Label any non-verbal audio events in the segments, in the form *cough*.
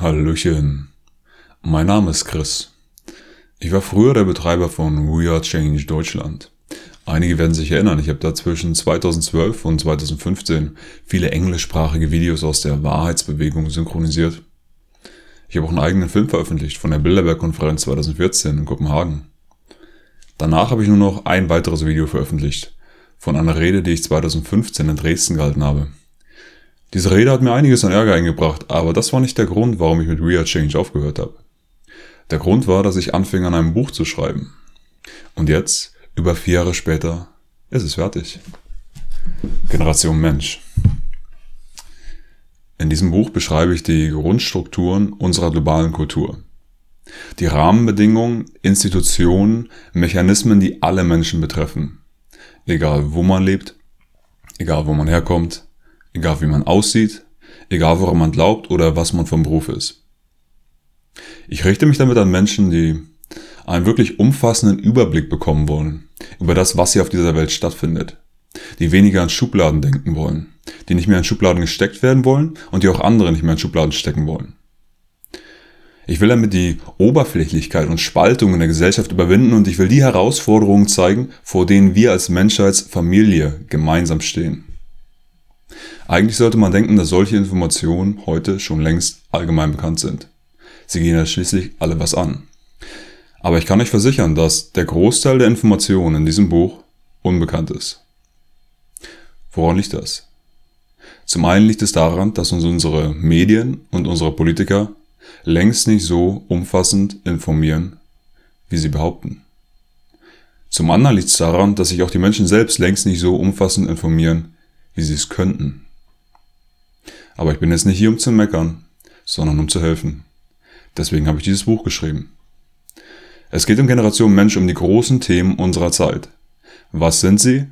Hallöchen. Mein Name ist Chris. Ich war früher der Betreiber von We Are Change Deutschland. Einige werden sich erinnern, ich habe da zwischen 2012 und 2015 viele englischsprachige Videos aus der Wahrheitsbewegung synchronisiert. Ich habe auch einen eigenen Film veröffentlicht von der Bilderberg-Konferenz 2014 in Kopenhagen. Danach habe ich nur noch ein weiteres Video veröffentlicht, von einer Rede, die ich 2015 in Dresden gehalten habe. Diese Rede hat mir einiges an Ärger eingebracht, aber das war nicht der Grund, warum ich mit Are Change aufgehört habe. Der Grund war, dass ich anfing an einem Buch zu schreiben. Und jetzt, über vier Jahre später, ist es fertig. Generation Mensch. In diesem Buch beschreibe ich die Grundstrukturen unserer globalen Kultur. Die Rahmenbedingungen, Institutionen, Mechanismen, die alle Menschen betreffen. Egal wo man lebt, egal wo man herkommt, egal wie man aussieht, egal woran man glaubt oder was man vom Beruf ist. Ich richte mich damit an Menschen, die einen wirklich umfassenden Überblick bekommen wollen über das, was hier auf dieser Welt stattfindet, die weniger an Schubladen denken wollen, die nicht mehr in Schubladen gesteckt werden wollen und die auch andere nicht mehr in Schubladen stecken wollen. Ich will damit die Oberflächlichkeit und Spaltung in der Gesellschaft überwinden und ich will die Herausforderungen zeigen, vor denen wir als Menschheitsfamilie gemeinsam stehen. Eigentlich sollte man denken, dass solche Informationen heute schon längst allgemein bekannt sind. Sie gehen ja schließlich alle was an. Aber ich kann euch versichern, dass der Großteil der Informationen in diesem Buch unbekannt ist. Woran liegt das? Zum einen liegt es daran, dass uns unsere Medien und unsere Politiker längst nicht so umfassend informieren, wie sie behaupten. Zum anderen liegt es daran, dass sich auch die Menschen selbst längst nicht so umfassend informieren, wie sie es könnten. Aber ich bin jetzt nicht hier, um zu meckern, sondern um zu helfen. Deswegen habe ich dieses Buch geschrieben. Es geht um Generation Mensch um die großen Themen unserer Zeit. Was sind sie?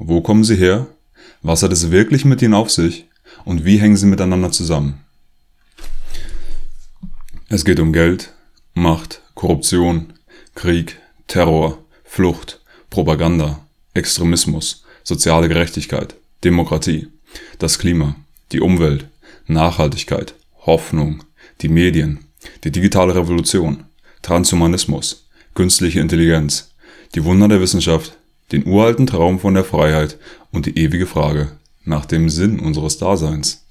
Wo kommen sie her? Was hat es wirklich mit ihnen auf sich? Und wie hängen sie miteinander zusammen? Es geht um Geld, Macht, Korruption, Krieg, Terror, Flucht, Propaganda, Extremismus, soziale Gerechtigkeit, Demokratie, das Klima, die Umwelt, Nachhaltigkeit, Hoffnung, die Medien, die digitale Revolution, Transhumanismus, künstliche Intelligenz, die Wunder der Wissenschaft, den uralten Traum von der Freiheit und die ewige Frage nach dem Sinn unseres Daseins.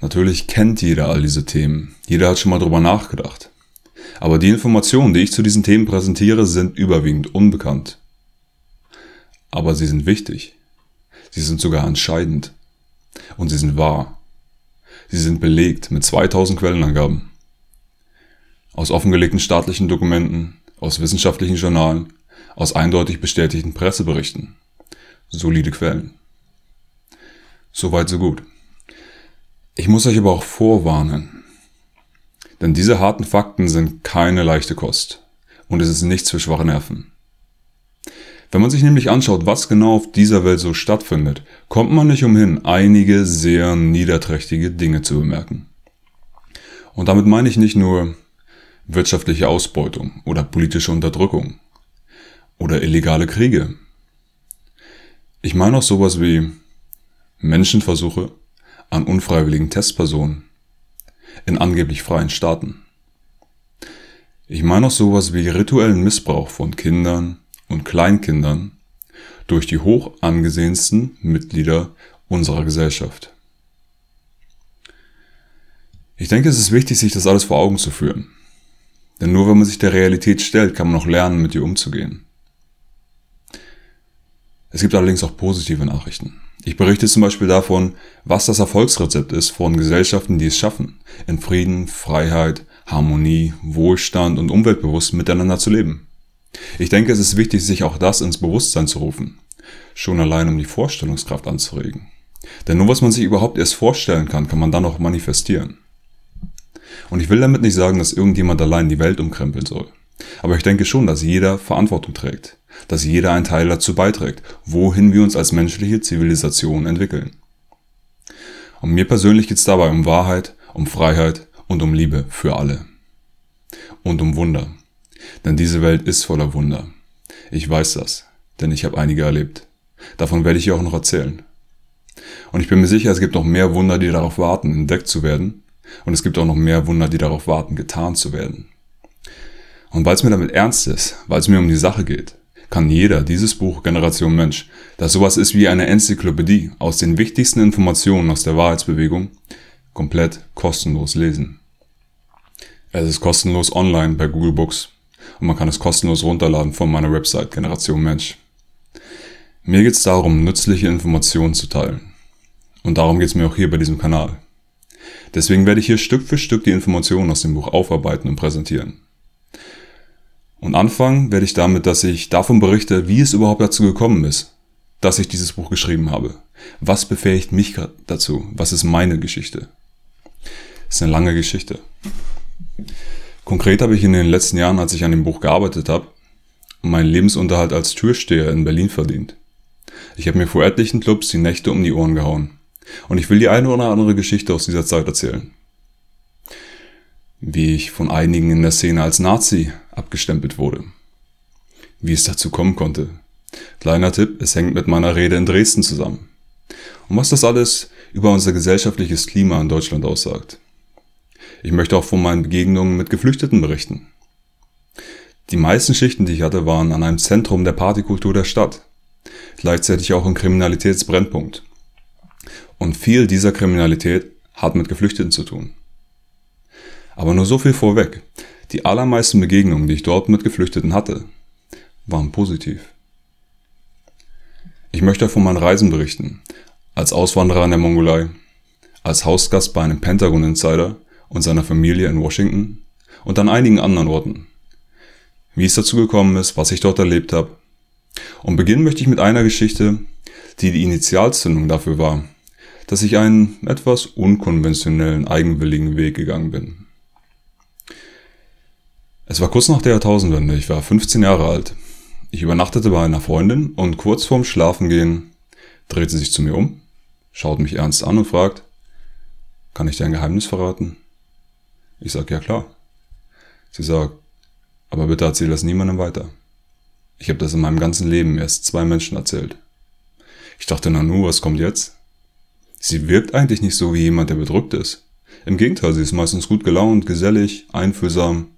Natürlich kennt jeder all diese Themen, jeder hat schon mal drüber nachgedacht. Aber die Informationen, die ich zu diesen Themen präsentiere, sind überwiegend unbekannt. Aber sie sind wichtig. Sie sind sogar entscheidend. Und sie sind wahr. Sie sind belegt mit 2000 Quellenangaben. Aus offengelegten staatlichen Dokumenten, aus wissenschaftlichen Journalen, aus eindeutig bestätigten Presseberichten. Solide Quellen. Soweit so gut. Ich muss euch aber auch vorwarnen. Denn diese harten Fakten sind keine leichte Kost. Und es ist nichts für schwache Nerven. Wenn man sich nämlich anschaut, was genau auf dieser Welt so stattfindet, kommt man nicht umhin, einige sehr niederträchtige Dinge zu bemerken. Und damit meine ich nicht nur wirtschaftliche Ausbeutung oder politische Unterdrückung oder illegale Kriege. Ich meine auch sowas wie Menschenversuche an unfreiwilligen Testpersonen in angeblich freien Staaten. Ich meine auch sowas wie rituellen Missbrauch von Kindern, und Kleinkindern durch die hoch angesehensten Mitglieder unserer Gesellschaft. Ich denke, es ist wichtig, sich das alles vor Augen zu führen. Denn nur wenn man sich der Realität stellt, kann man auch lernen, mit ihr umzugehen. Es gibt allerdings auch positive Nachrichten. Ich berichte zum Beispiel davon, was das Erfolgsrezept ist von Gesellschaften, die es schaffen, in Frieden, Freiheit, Harmonie, Wohlstand und umweltbewusst miteinander zu leben. Ich denke, es ist wichtig, sich auch das ins Bewusstsein zu rufen. Schon allein, um die Vorstellungskraft anzuregen. Denn nur was man sich überhaupt erst vorstellen kann, kann man dann auch manifestieren. Und ich will damit nicht sagen, dass irgendjemand allein die Welt umkrempeln soll. Aber ich denke schon, dass jeder Verantwortung trägt. Dass jeder einen Teil dazu beiträgt, wohin wir uns als menschliche Zivilisation entwickeln. Und mir persönlich geht es dabei um Wahrheit, um Freiheit und um Liebe für alle. Und um Wunder. Denn diese Welt ist voller Wunder. Ich weiß das, denn ich habe einige erlebt. Davon werde ich hier auch noch erzählen. Und ich bin mir sicher, es gibt noch mehr Wunder, die darauf warten, entdeckt zu werden. Und es gibt auch noch mehr Wunder, die darauf warten, getan zu werden. Und weil es mir damit ernst ist, weil es mir um die Sache geht, kann jeder dieses Buch Generation Mensch, das sowas ist wie eine Enzyklopädie aus den wichtigsten Informationen aus der Wahrheitsbewegung, komplett kostenlos lesen. Es ist kostenlos online bei Google Books und man kann es kostenlos runterladen von meiner Website Generation Mensch. Mir geht es darum, nützliche Informationen zu teilen. Und darum geht es mir auch hier bei diesem Kanal. Deswegen werde ich hier Stück für Stück die Informationen aus dem Buch aufarbeiten und präsentieren. Und anfangen werde ich damit, dass ich davon berichte, wie es überhaupt dazu gekommen ist, dass ich dieses Buch geschrieben habe. Was befähigt mich dazu? Was ist meine Geschichte? Das ist eine lange Geschichte. Konkret habe ich in den letzten Jahren, als ich an dem Buch gearbeitet habe, meinen Lebensunterhalt als Türsteher in Berlin verdient. Ich habe mir vor etlichen Clubs die Nächte um die Ohren gehauen. Und ich will die eine oder andere Geschichte aus dieser Zeit erzählen. Wie ich von einigen in der Szene als Nazi abgestempelt wurde. Wie es dazu kommen konnte. Kleiner Tipp, es hängt mit meiner Rede in Dresden zusammen. Und was das alles über unser gesellschaftliches Klima in Deutschland aussagt. Ich möchte auch von meinen Begegnungen mit Geflüchteten berichten. Die meisten Schichten, die ich hatte, waren an einem Zentrum der Partykultur der Stadt. Gleichzeitig auch ein Kriminalitätsbrennpunkt. Und viel dieser Kriminalität hat mit Geflüchteten zu tun. Aber nur so viel vorweg. Die allermeisten Begegnungen, die ich dort mit Geflüchteten hatte, waren positiv. Ich möchte von meinen Reisen berichten. Als Auswanderer in der Mongolei, als Hausgast bei einem Pentagon Insider und seiner Familie in Washington und an einigen anderen Orten. Wie es dazu gekommen ist, was ich dort erlebt habe. Und beginnen möchte ich mit einer Geschichte, die die Initialzündung dafür war, dass ich einen etwas unkonventionellen, eigenwilligen Weg gegangen bin. Es war kurz nach der Jahrtausendwende, ich war 15 Jahre alt. Ich übernachtete bei einer Freundin und kurz vorm Schlafengehen dreht sie sich zu mir um, schaut mich ernst an und fragt, kann ich dir ein Geheimnis verraten? Ich sag, ja klar. Sie sagt, aber bitte erzähl das niemandem weiter. Ich habe das in meinem ganzen Leben erst zwei Menschen erzählt. Ich dachte, Nanu, was kommt jetzt? Sie wirkt eigentlich nicht so wie jemand, der bedrückt ist. Im Gegenteil, sie ist meistens gut gelaunt, gesellig, einfühlsam.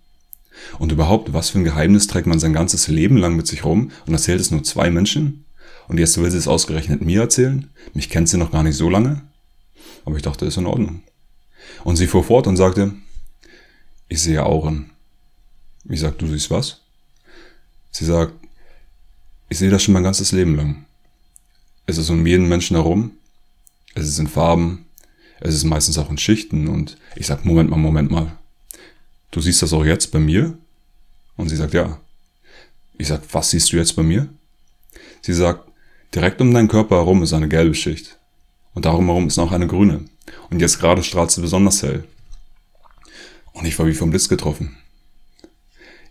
Und überhaupt, was für ein Geheimnis trägt man sein ganzes Leben lang mit sich rum und erzählt es nur zwei Menschen? Und jetzt will sie es ausgerechnet mir erzählen? Mich kennt sie noch gar nicht so lange? Aber ich dachte, ist in Ordnung. Und sie fuhr fort und sagte, ich sehe Auren. Ich sag, du siehst was? Sie sagt, ich sehe das schon mein ganzes Leben lang. Es ist um jeden Menschen herum es ist in Farben, es ist meistens auch in Schichten und ich sag, Moment mal, Moment mal. Du siehst das auch jetzt bei mir? Und sie sagt, ja. Ich sag, was siehst du jetzt bei mir? Sie sagt, direkt um deinen Körper herum ist eine gelbe Schicht. Und darum herum ist noch eine grüne. Und jetzt gerade strahlt sie besonders hell. Und ich war wie vom Blitz getroffen.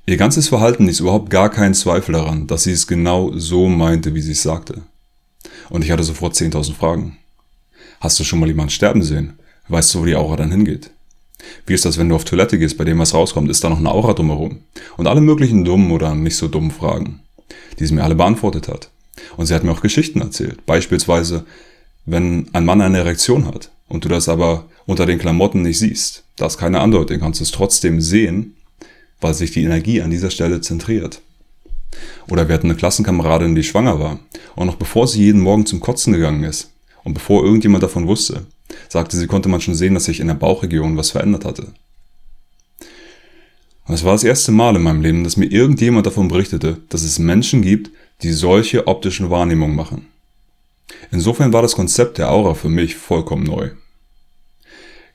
Ihr ganzes Verhalten ist überhaupt gar kein Zweifel daran, dass sie es genau so meinte, wie sie es sagte. Und ich hatte sofort 10.000 Fragen. Hast du schon mal jemanden sterben sehen? Weißt du, wo die Aura dann hingeht? Wie ist das, wenn du auf Toilette gehst, bei dem was rauskommt? Ist da noch eine Aura drumherum? Und alle möglichen dummen oder nicht so dummen Fragen, die sie mir alle beantwortet hat. Und sie hat mir auch Geschichten erzählt. Beispielsweise, wenn ein Mann eine Erektion hat und du das aber unter den Klamotten nicht siehst, da ist keine Andeutung, kannst du es trotzdem sehen, weil sich die Energie an dieser Stelle zentriert. Oder wir hatten eine Klassenkameradin, die schwanger war und noch bevor sie jeden Morgen zum Kotzen gegangen ist, und bevor irgendjemand davon wusste, sagte sie, konnte man schon sehen, dass sich in der Bauchregion was verändert hatte. Und es war das erste Mal in meinem Leben, dass mir irgendjemand davon berichtete, dass es Menschen gibt, die solche optischen Wahrnehmungen machen. Insofern war das Konzept der Aura für mich vollkommen neu.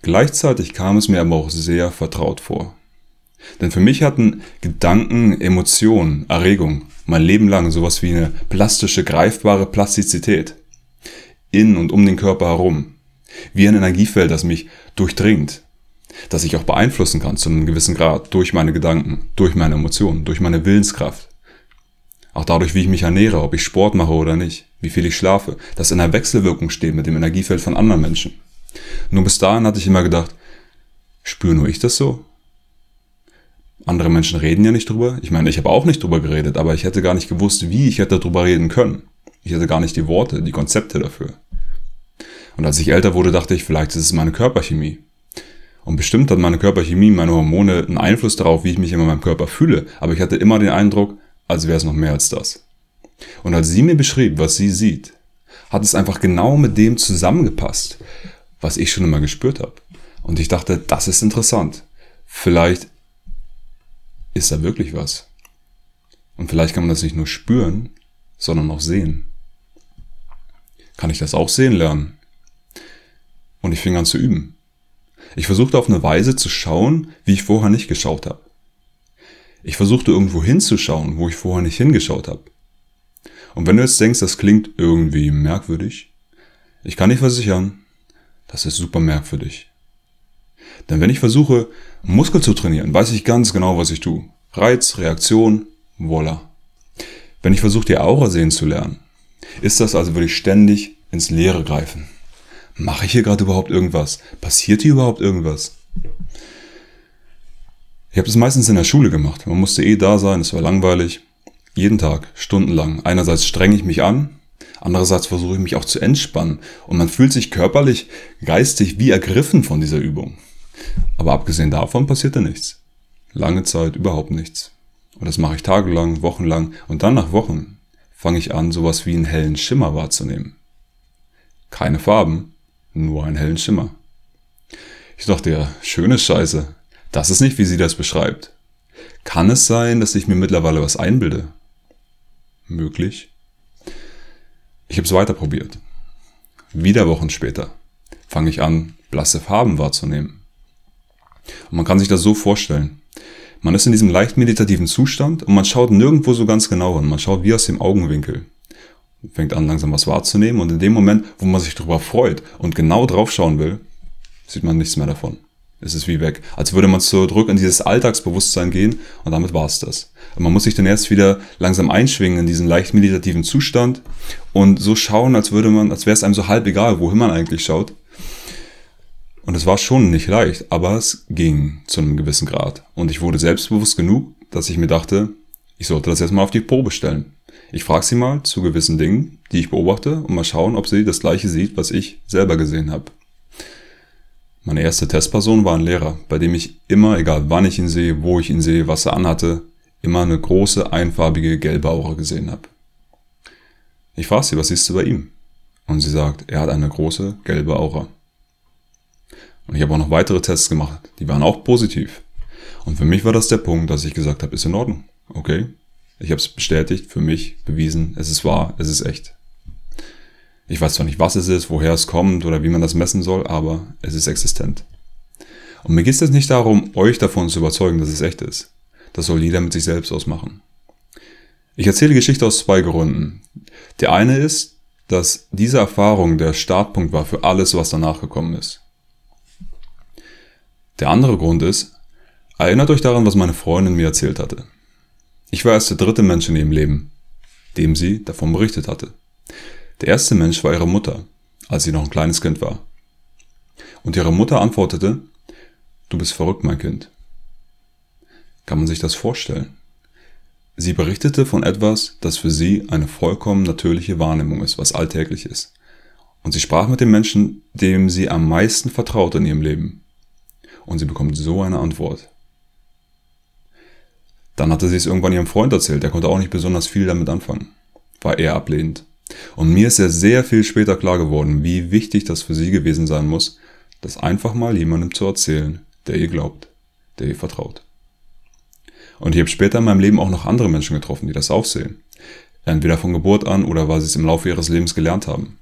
Gleichzeitig kam es mir aber auch sehr vertraut vor. Denn für mich hatten Gedanken, Emotionen, Erregung mein Leben lang sowas wie eine plastische, greifbare Plastizität in und um den Körper herum. Wie ein Energiefeld, das mich durchdringt, das ich auch beeinflussen kann zu einem gewissen Grad durch meine Gedanken, durch meine Emotionen, durch meine Willenskraft. Auch dadurch, wie ich mich ernähre, ob ich Sport mache oder nicht, wie viel ich schlafe, das in einer Wechselwirkung steht mit dem Energiefeld von anderen Menschen. Nur bis dahin hatte ich immer gedacht, spüre nur ich das so? Andere Menschen reden ja nicht drüber. Ich meine, ich habe auch nicht drüber geredet, aber ich hätte gar nicht gewusst, wie ich hätte drüber reden können. Ich hatte gar nicht die Worte, die Konzepte dafür. Und als ich älter wurde, dachte ich, vielleicht ist es meine Körperchemie. Und bestimmt hat meine Körperchemie, meine Hormone einen Einfluss darauf, wie ich mich in meinem Körper fühle. Aber ich hatte immer den Eindruck, als wäre es noch mehr als das. Und als sie mir beschrieb, was sie sieht, hat es einfach genau mit dem zusammengepasst, was ich schon immer gespürt habe. Und ich dachte, das ist interessant. Vielleicht ist da wirklich was. Und vielleicht kann man das nicht nur spüren, sondern auch sehen. Kann ich das auch sehen lernen? Und ich fing an zu üben. Ich versuchte auf eine Weise zu schauen, wie ich vorher nicht geschaut habe. Ich versuchte irgendwo hinzuschauen, wo ich vorher nicht hingeschaut habe. Und wenn du jetzt denkst, das klingt irgendwie merkwürdig, ich kann dir versichern, das ist super merkwürdig. Denn wenn ich versuche, Muskel zu trainieren, weiß ich ganz genau, was ich tue. Reiz, Reaktion, voila. Wenn ich versuche, die Aura sehen zu lernen, ist das, als würde ich ständig ins Leere greifen. Mache ich hier gerade überhaupt irgendwas? Passiert hier überhaupt irgendwas? Ich habe das meistens in der Schule gemacht. Man musste eh da sein, es war langweilig. Jeden Tag, stundenlang. Einerseits strenge ich mich an, andererseits versuche ich mich auch zu entspannen. Und man fühlt sich körperlich, geistig wie ergriffen von dieser Übung. Aber abgesehen davon passierte nichts. Lange Zeit überhaupt nichts. Und das mache ich tagelang, wochenlang. Und dann nach Wochen fange ich an, sowas wie einen hellen Schimmer wahrzunehmen. Keine Farben, nur einen hellen Schimmer. Ich dachte ja, schöne Scheiße. Das ist nicht, wie sie das beschreibt. Kann es sein, dass ich mir mittlerweile was einbilde? Möglich. Ich habe es weiter probiert. Wieder Wochen später fange ich an, blasse Farben wahrzunehmen. Und man kann sich das so vorstellen. Man ist in diesem leicht meditativen Zustand und man schaut nirgendwo so ganz genau hin. Man schaut wie aus dem Augenwinkel fängt an langsam was wahrzunehmen und in dem Moment, wo man sich darüber freut und genau drauf schauen will, sieht man nichts mehr davon. Es ist wie weg. Als würde man zurück in dieses Alltagsbewusstsein gehen und damit war es das. Und man muss sich dann erst wieder langsam einschwingen in diesen leicht meditativen Zustand und so schauen, als würde man, als wäre es einem so halb egal, wohin man eigentlich schaut. Und es war schon nicht leicht, aber es ging zu einem gewissen Grad. Und ich wurde selbstbewusst genug, dass ich mir dachte, ich sollte das erstmal auf die Probe stellen. Ich frage sie mal zu gewissen Dingen, die ich beobachte, und mal schauen, ob sie das gleiche sieht, was ich selber gesehen habe. Meine erste Testperson war ein Lehrer, bei dem ich immer, egal wann ich ihn sehe, wo ich ihn sehe, was er anhatte, immer eine große, einfarbige, gelbe Aura gesehen habe. Ich frage sie, was siehst du bei ihm? Und sie sagt, er hat eine große, gelbe Aura. Und ich habe auch noch weitere Tests gemacht, die waren auch positiv. Und für mich war das der Punkt, dass ich gesagt habe, ist in Ordnung. Okay, ich habe es bestätigt, für mich bewiesen, es ist wahr, es ist echt. Ich weiß zwar nicht, was es ist, woher es kommt oder wie man das messen soll, aber es ist existent. Und mir geht es nicht darum, euch davon zu überzeugen, dass es echt ist. Das soll jeder mit sich selbst ausmachen. Ich erzähle Geschichte aus zwei Gründen. Der eine ist, dass diese Erfahrung der Startpunkt war für alles, was danach gekommen ist. Der andere Grund ist, erinnert euch daran, was meine Freundin mir erzählt hatte. Ich war erst der dritte Mensch in ihrem Leben, dem sie davon berichtet hatte. Der erste Mensch war ihre Mutter, als sie noch ein kleines Kind war. Und ihre Mutter antwortete, du bist verrückt, mein Kind. Kann man sich das vorstellen? Sie berichtete von etwas, das für sie eine vollkommen natürliche Wahrnehmung ist, was alltäglich ist. Und sie sprach mit dem Menschen, dem sie am meisten vertraut in ihrem Leben. Und sie bekommt so eine Antwort. Dann hatte sie es irgendwann ihrem Freund erzählt, der konnte auch nicht besonders viel damit anfangen. War eher ablehnend. Und mir ist ja sehr viel später klar geworden, wie wichtig das für sie gewesen sein muss, das einfach mal jemandem zu erzählen, der ihr glaubt, der ihr vertraut. Und ich habe später in meinem Leben auch noch andere Menschen getroffen, die das auch sehen. Entweder von Geburt an oder weil sie es im Laufe ihres Lebens gelernt haben.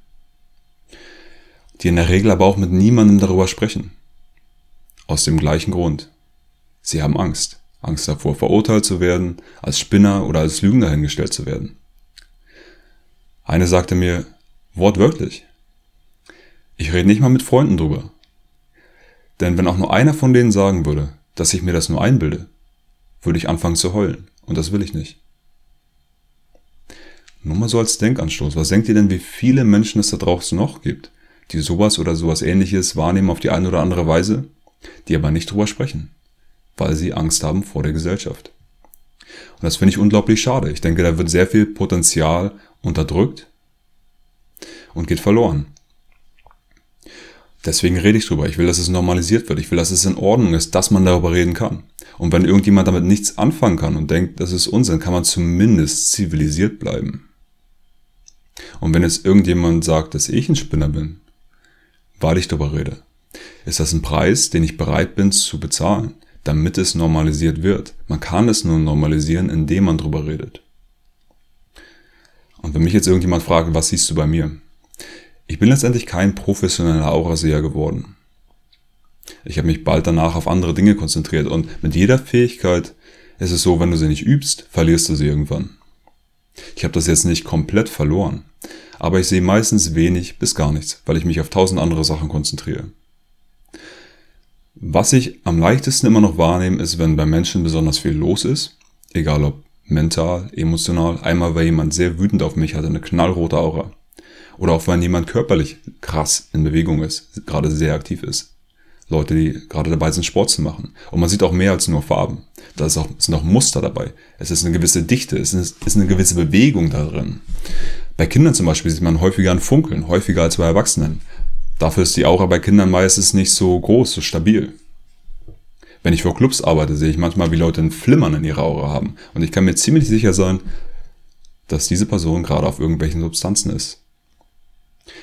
Die in der Regel aber auch mit niemandem darüber sprechen. Aus dem gleichen Grund. Sie haben Angst. Angst davor, verurteilt zu werden, als Spinner oder als Lügner hingestellt zu werden. Eine sagte mir, wortwörtlich, ich rede nicht mal mit Freunden drüber. Denn wenn auch nur einer von denen sagen würde, dass ich mir das nur einbilde, würde ich anfangen zu heulen. Und das will ich nicht. Nur mal so als Denkanstoß. Was denkt ihr denn, wie viele Menschen es da draußen noch gibt, die sowas oder sowas ähnliches wahrnehmen auf die eine oder andere Weise, die aber nicht drüber sprechen? weil sie Angst haben vor der Gesellschaft. Und das finde ich unglaublich schade. Ich denke, da wird sehr viel Potenzial unterdrückt und geht verloren. Deswegen rede ich drüber. Ich will, dass es normalisiert wird. Ich will, dass es in Ordnung ist, dass man darüber reden kann. Und wenn irgendjemand damit nichts anfangen kann und denkt, das ist Unsinn, kann man zumindest zivilisiert bleiben. Und wenn jetzt irgendjemand sagt, dass ich ein Spinner bin, weil ich darüber rede, ist das ein Preis, den ich bereit bin zu bezahlen, damit es normalisiert wird. Man kann es nur normalisieren, indem man darüber redet. Und wenn mich jetzt irgendjemand fragt, was siehst du bei mir? Ich bin letztendlich kein professioneller Auraseher geworden. Ich habe mich bald danach auf andere Dinge konzentriert und mit jeder Fähigkeit ist es so, wenn du sie nicht übst, verlierst du sie irgendwann. Ich habe das jetzt nicht komplett verloren, aber ich sehe meistens wenig bis gar nichts, weil ich mich auf tausend andere Sachen konzentriere. Was ich am leichtesten immer noch wahrnehme, ist, wenn bei Menschen besonders viel los ist, egal ob mental, emotional. Einmal war jemand sehr wütend auf mich, hatte eine knallrote Aura. Oder auch wenn jemand körperlich krass in Bewegung ist, gerade sehr aktiv ist. Leute, die gerade dabei sind, Sport zu machen. Und man sieht auch mehr als nur Farben. Da ist auch, sind auch Muster dabei. Es ist eine gewisse Dichte, es ist, ist eine gewisse Bewegung darin. Bei Kindern zum Beispiel sieht man häufiger ein Funkeln, häufiger als bei Erwachsenen. Dafür ist die Aura bei Kindern meistens nicht so groß, so stabil. Wenn ich vor Clubs arbeite, sehe ich manchmal, wie Leute ein Flimmern in ihrer Aura haben. Und ich kann mir ziemlich sicher sein, dass diese Person gerade auf irgendwelchen Substanzen ist.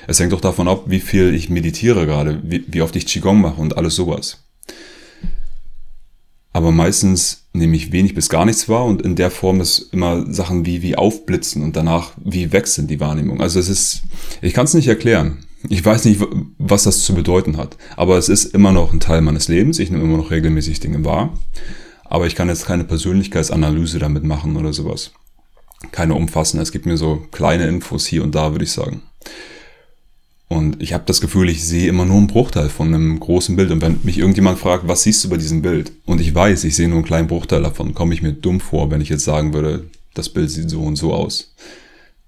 Es hängt doch davon ab, wie viel ich meditiere gerade, wie, wie oft ich Qigong mache und alles sowas. Aber meistens nehme ich wenig bis gar nichts wahr und in der Form ist immer Sachen wie, wie aufblitzen und danach wie weg sind die Wahrnehmung. Also es ist, ich kann es nicht erklären. Ich weiß nicht, was das zu bedeuten hat. Aber es ist immer noch ein Teil meines Lebens. Ich nehme immer noch regelmäßig Dinge wahr. Aber ich kann jetzt keine Persönlichkeitsanalyse damit machen oder sowas. Keine umfassende. Es gibt mir so kleine Infos hier und da, würde ich sagen. Und ich habe das Gefühl, ich sehe immer nur einen Bruchteil von einem großen Bild. Und wenn mich irgendjemand fragt, was siehst du bei diesem Bild? Und ich weiß, ich sehe nur einen kleinen Bruchteil davon, komme ich mir dumm vor, wenn ich jetzt sagen würde, das Bild sieht so und so aus.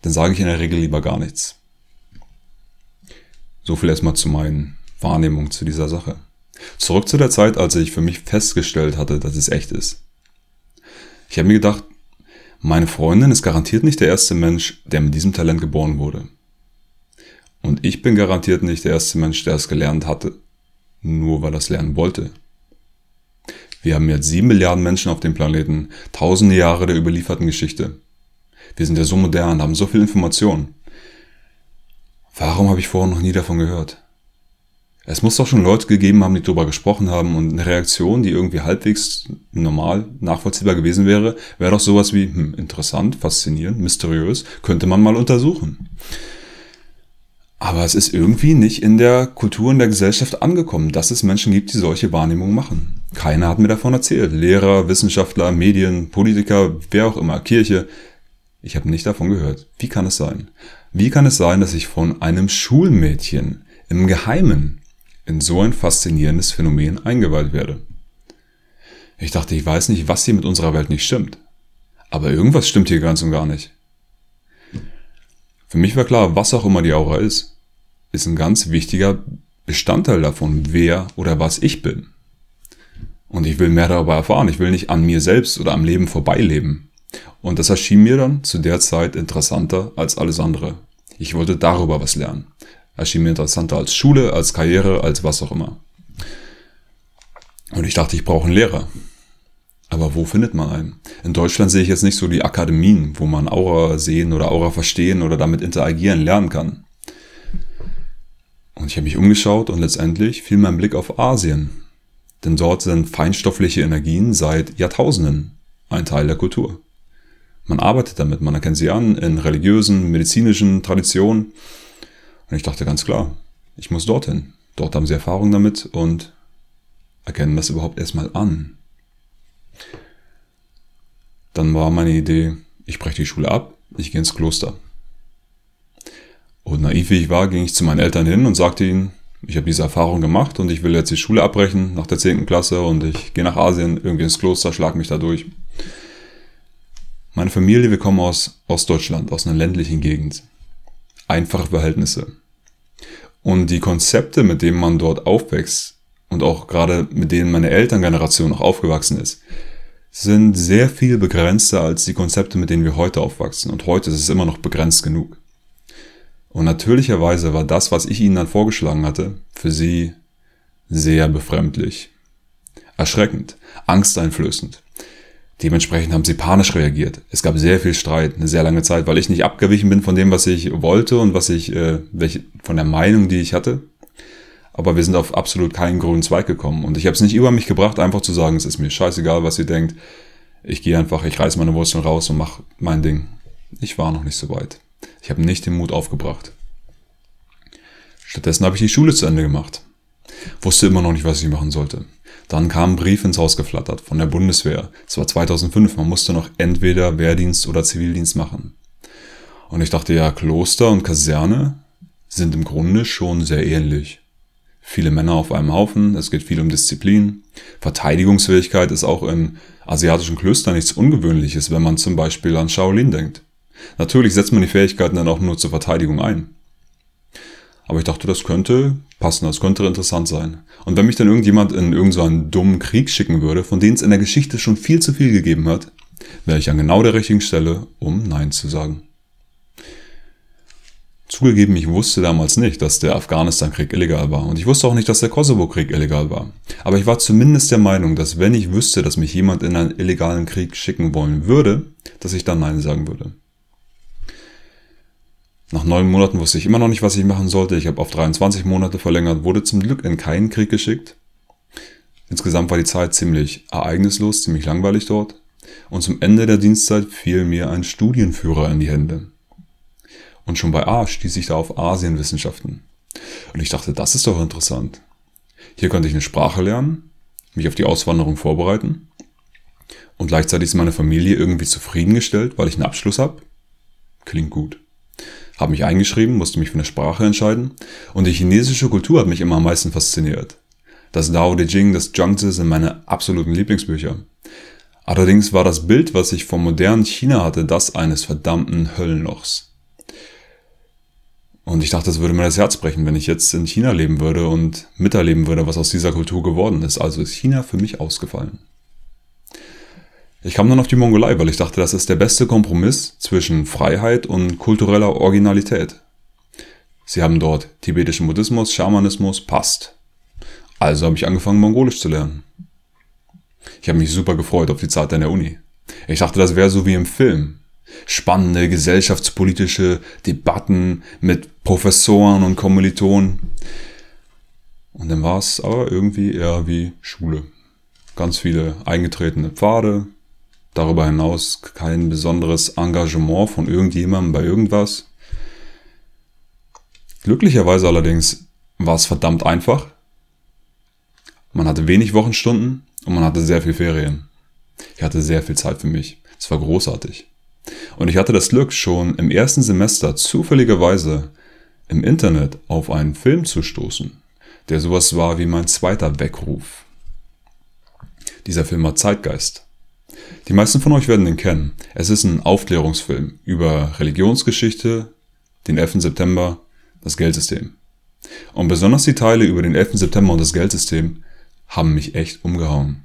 Dann sage ich in der Regel lieber gar nichts. So viel erstmal zu meinen Wahrnehmungen zu dieser Sache. Zurück zu der Zeit, als ich für mich festgestellt hatte, dass es echt ist. Ich habe mir gedacht, meine Freundin ist garantiert nicht der erste Mensch, der mit diesem Talent geboren wurde. Und ich bin garantiert nicht der erste Mensch, der es gelernt hatte, nur weil er es lernen wollte. Wir haben jetzt sieben Milliarden Menschen auf dem Planeten, tausende Jahre der überlieferten Geschichte. Wir sind ja so modern, haben so viel Information. Warum habe ich vorher noch nie davon gehört? Es muss doch schon Leute gegeben haben, die darüber gesprochen haben und eine Reaktion, die irgendwie halbwegs normal nachvollziehbar gewesen wäre, wäre doch sowas wie hm, interessant, faszinierend, mysteriös, könnte man mal untersuchen. Aber es ist irgendwie nicht in der Kultur und der Gesellschaft angekommen, dass es Menschen gibt, die solche Wahrnehmungen machen. Keiner hat mir davon erzählt. Lehrer, Wissenschaftler, Medien, Politiker, wer auch immer, Kirche. Ich habe nicht davon gehört. Wie kann es sein? Wie kann es sein, dass ich von einem Schulmädchen im Geheimen in so ein faszinierendes Phänomen eingeweiht werde? Ich dachte, ich weiß nicht, was hier mit unserer Welt nicht stimmt. Aber irgendwas stimmt hier ganz und gar nicht. Für mich war klar, was auch immer die Aura ist, ist ein ganz wichtiger Bestandteil davon, wer oder was ich bin. Und ich will mehr darüber erfahren. Ich will nicht an mir selbst oder am Leben vorbeileben. Und das erschien mir dann zu der Zeit interessanter als alles andere. Ich wollte darüber was lernen. Erschien mir interessanter als Schule, als Karriere, als was auch immer. Und ich dachte, ich brauche einen Lehrer. Aber wo findet man einen? In Deutschland sehe ich jetzt nicht so die Akademien, wo man Aura sehen oder Aura verstehen oder damit interagieren lernen kann. Und ich habe mich umgeschaut und letztendlich fiel mein Blick auf Asien. Denn dort sind feinstoffliche Energien seit Jahrtausenden ein Teil der Kultur. Man arbeitet damit, man erkennt sie an in religiösen, medizinischen Traditionen. Und ich dachte ganz klar, ich muss dorthin. Dort haben sie Erfahrung damit und erkennen das überhaupt erstmal an. Dann war meine Idee, ich breche die Schule ab, ich gehe ins Kloster. Und naiv wie ich war, ging ich zu meinen Eltern hin und sagte ihnen, ich habe diese Erfahrung gemacht und ich will jetzt die Schule abbrechen nach der 10. Klasse und ich gehe nach Asien, irgendwie ins Kloster, schlag mich da durch. Meine Familie, wir kommen aus Ostdeutschland, aus einer ländlichen Gegend. Einfache Verhältnisse. Und die Konzepte, mit denen man dort aufwächst und auch gerade mit denen meine Elterngeneration noch aufgewachsen ist, sind sehr viel begrenzter als die Konzepte, mit denen wir heute aufwachsen. Und heute ist es immer noch begrenzt genug. Und natürlicherweise war das, was ich ihnen dann vorgeschlagen hatte, für sie sehr befremdlich. Erschreckend, angsteinflößend. Dementsprechend haben sie panisch reagiert. Es gab sehr viel Streit, eine sehr lange Zeit, weil ich nicht abgewichen bin von dem, was ich wollte und was ich, äh, welche, von der Meinung, die ich hatte. Aber wir sind auf absolut keinen grünen Zweig gekommen. Und ich habe es nicht über mich gebracht, einfach zu sagen, es ist mir scheißegal, was ihr denkt. Ich gehe einfach, ich reiß meine Wurzeln raus und mache mein Ding. Ich war noch nicht so weit. Ich habe nicht den Mut aufgebracht. Stattdessen habe ich die Schule zu Ende gemacht. Wusste immer noch nicht, was ich machen sollte. Dann kam ein Brief ins Haus geflattert von der Bundeswehr. Es war 2005, man musste noch entweder Wehrdienst oder Zivildienst machen. Und ich dachte ja, Kloster und Kaserne sind im Grunde schon sehr ähnlich. Viele Männer auf einem Haufen, es geht viel um Disziplin. Verteidigungsfähigkeit ist auch in asiatischen Klöstern nichts Ungewöhnliches, wenn man zum Beispiel an Shaolin denkt. Natürlich setzt man die Fähigkeiten dann auch nur zur Verteidigung ein. Aber ich dachte, das könnte passen, das könnte interessant sein. Und wenn mich dann irgendjemand in irgendeinen so dummen Krieg schicken würde, von denen es in der Geschichte schon viel zu viel gegeben hat, wäre ich an genau der richtigen Stelle, um Nein zu sagen. Zugegeben, ich wusste damals nicht, dass der Afghanistan-Krieg illegal war. Und ich wusste auch nicht, dass der Kosovo-Krieg illegal war. Aber ich war zumindest der Meinung, dass wenn ich wüsste, dass mich jemand in einen illegalen Krieg schicken wollen würde, dass ich dann Nein sagen würde. Nach neun Monaten wusste ich immer noch nicht, was ich machen sollte. Ich habe auf 23 Monate verlängert, wurde zum Glück in keinen Krieg geschickt. Insgesamt war die Zeit ziemlich ereignislos, ziemlich langweilig dort. Und zum Ende der Dienstzeit fiel mir ein Studienführer in die Hände. Und schon bei A stieß ich da auf Asienwissenschaften. Und ich dachte, das ist doch interessant. Hier konnte ich eine Sprache lernen, mich auf die Auswanderung vorbereiten. Und gleichzeitig ist meine Familie irgendwie zufriedengestellt, weil ich einen Abschluss habe. Klingt gut habe mich eingeschrieben, musste mich für eine Sprache entscheiden und die chinesische Kultur hat mich immer am meisten fasziniert. Das Dao De Jing des Zhuangzi sind meine absoluten Lieblingsbücher. Allerdings war das Bild, was ich vom modernen China hatte, das eines verdammten Höllenlochs. Und ich dachte, es würde mir das Herz brechen, wenn ich jetzt in China leben würde und miterleben würde, was aus dieser Kultur geworden ist. Also ist China für mich ausgefallen. Ich kam dann auf die Mongolei, weil ich dachte, das ist der beste Kompromiss zwischen Freiheit und kultureller Originalität. Sie haben dort tibetischen Buddhismus, Schamanismus, passt. Also habe ich angefangen, Mongolisch zu lernen. Ich habe mich super gefreut auf die Zeit an der Uni. Ich dachte, das wäre so wie im Film. Spannende gesellschaftspolitische Debatten mit Professoren und Kommilitonen. Und dann war es aber irgendwie eher wie Schule. Ganz viele eingetretene Pfade, Darüber hinaus kein besonderes Engagement von irgendjemandem bei irgendwas. Glücklicherweise allerdings war es verdammt einfach. Man hatte wenig Wochenstunden und man hatte sehr viel Ferien. Ich hatte sehr viel Zeit für mich. Es war großartig. Und ich hatte das Glück, schon im ersten Semester zufälligerweise im Internet auf einen Film zu stoßen, der sowas war wie mein zweiter Weckruf. Dieser Film hat Zeitgeist. Die meisten von euch werden den kennen. Es ist ein Aufklärungsfilm über Religionsgeschichte, den 11. September, das Geldsystem. Und besonders die Teile über den 11. September und das Geldsystem haben mich echt umgehauen.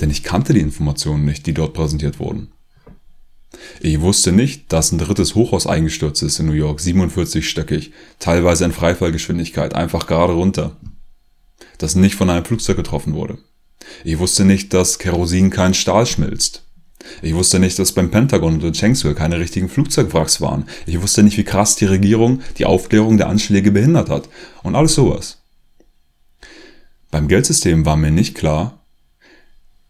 Denn ich kannte die Informationen nicht, die dort präsentiert wurden. Ich wusste nicht, dass ein drittes Hochhaus eingestürzt ist in New York, 47-stöckig, teilweise in Freifallgeschwindigkeit, einfach gerade runter. Das nicht von einem Flugzeug getroffen wurde. Ich wusste nicht, dass Kerosin kein Stahl schmilzt. Ich wusste nicht, dass beim Pentagon und in Shanksville keine richtigen Flugzeugwracks waren. Ich wusste nicht, wie krass die Regierung die Aufklärung der Anschläge behindert hat. Und alles sowas. Beim Geldsystem war mir nicht klar,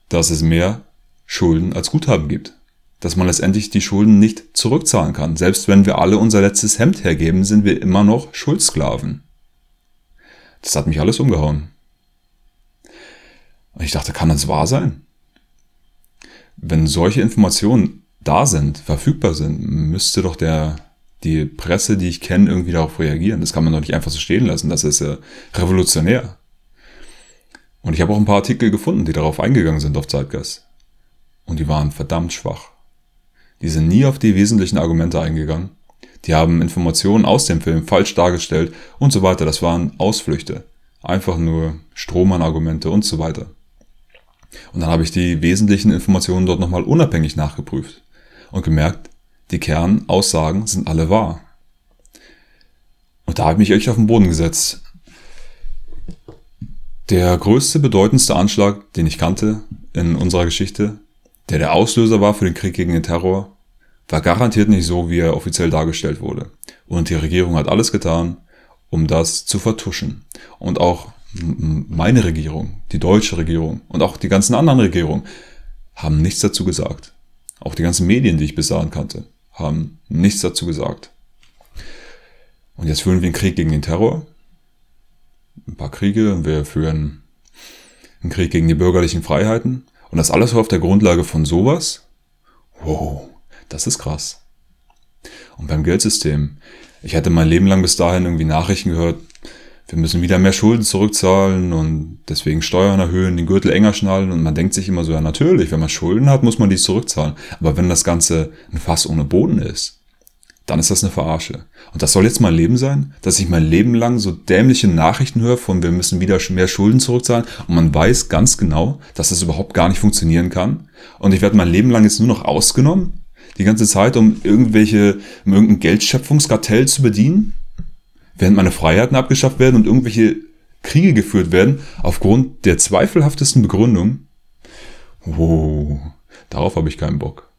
dass es mehr Schulden als Guthaben gibt. Dass man letztendlich die Schulden nicht zurückzahlen kann. Selbst wenn wir alle unser letztes Hemd hergeben, sind wir immer noch Schuldsklaven. Das hat mich alles umgehauen. Und ich dachte, kann das wahr sein? Wenn solche Informationen da sind, verfügbar sind, müsste doch der, die Presse, die ich kenne, irgendwie darauf reagieren. Das kann man doch nicht einfach so stehen lassen. Das ist ja revolutionär. Und ich habe auch ein paar Artikel gefunden, die darauf eingegangen sind auf Zeitgeist. Und die waren verdammt schwach. Die sind nie auf die wesentlichen Argumente eingegangen. Die haben Informationen aus dem Film falsch dargestellt und so weiter. Das waren Ausflüchte. Einfach nur Strohmann-Argumente und so weiter. Und dann habe ich die wesentlichen Informationen dort nochmal unabhängig nachgeprüft und gemerkt, die Kernaussagen sind alle wahr. Und da habe ich mich echt auf den Boden gesetzt. Der größte, bedeutendste Anschlag, den ich kannte in unserer Geschichte, der der Auslöser war für den Krieg gegen den Terror, war garantiert nicht so, wie er offiziell dargestellt wurde. Und die Regierung hat alles getan, um das zu vertuschen. Und auch meine Regierung, die deutsche Regierung und auch die ganzen anderen Regierungen haben nichts dazu gesagt. Auch die ganzen Medien, die ich bis dahin kannte, haben nichts dazu gesagt. Und jetzt führen wir einen Krieg gegen den Terror. Ein paar Kriege. Wir führen einen Krieg gegen die bürgerlichen Freiheiten. Und das alles auf der Grundlage von sowas? Wow, das ist krass. Und beim Geldsystem. Ich hatte mein Leben lang bis dahin irgendwie Nachrichten gehört, wir müssen wieder mehr Schulden zurückzahlen und deswegen Steuern erhöhen, den Gürtel enger schnallen und man denkt sich immer so, ja natürlich, wenn man Schulden hat, muss man die zurückzahlen. Aber wenn das Ganze ein Fass ohne Boden ist, dann ist das eine Verarsche. Und das soll jetzt mein Leben sein, dass ich mein Leben lang so dämliche Nachrichten höre von wir müssen wieder mehr Schulden zurückzahlen und man weiß ganz genau, dass das überhaupt gar nicht funktionieren kann. Und ich werde mein Leben lang jetzt nur noch ausgenommen, die ganze Zeit, um irgendwelche, um irgendein Geldschöpfungskartell zu bedienen während meine Freiheiten abgeschafft werden und irgendwelche Kriege geführt werden, aufgrund der zweifelhaftesten Begründung. Wow, darauf habe ich keinen Bock.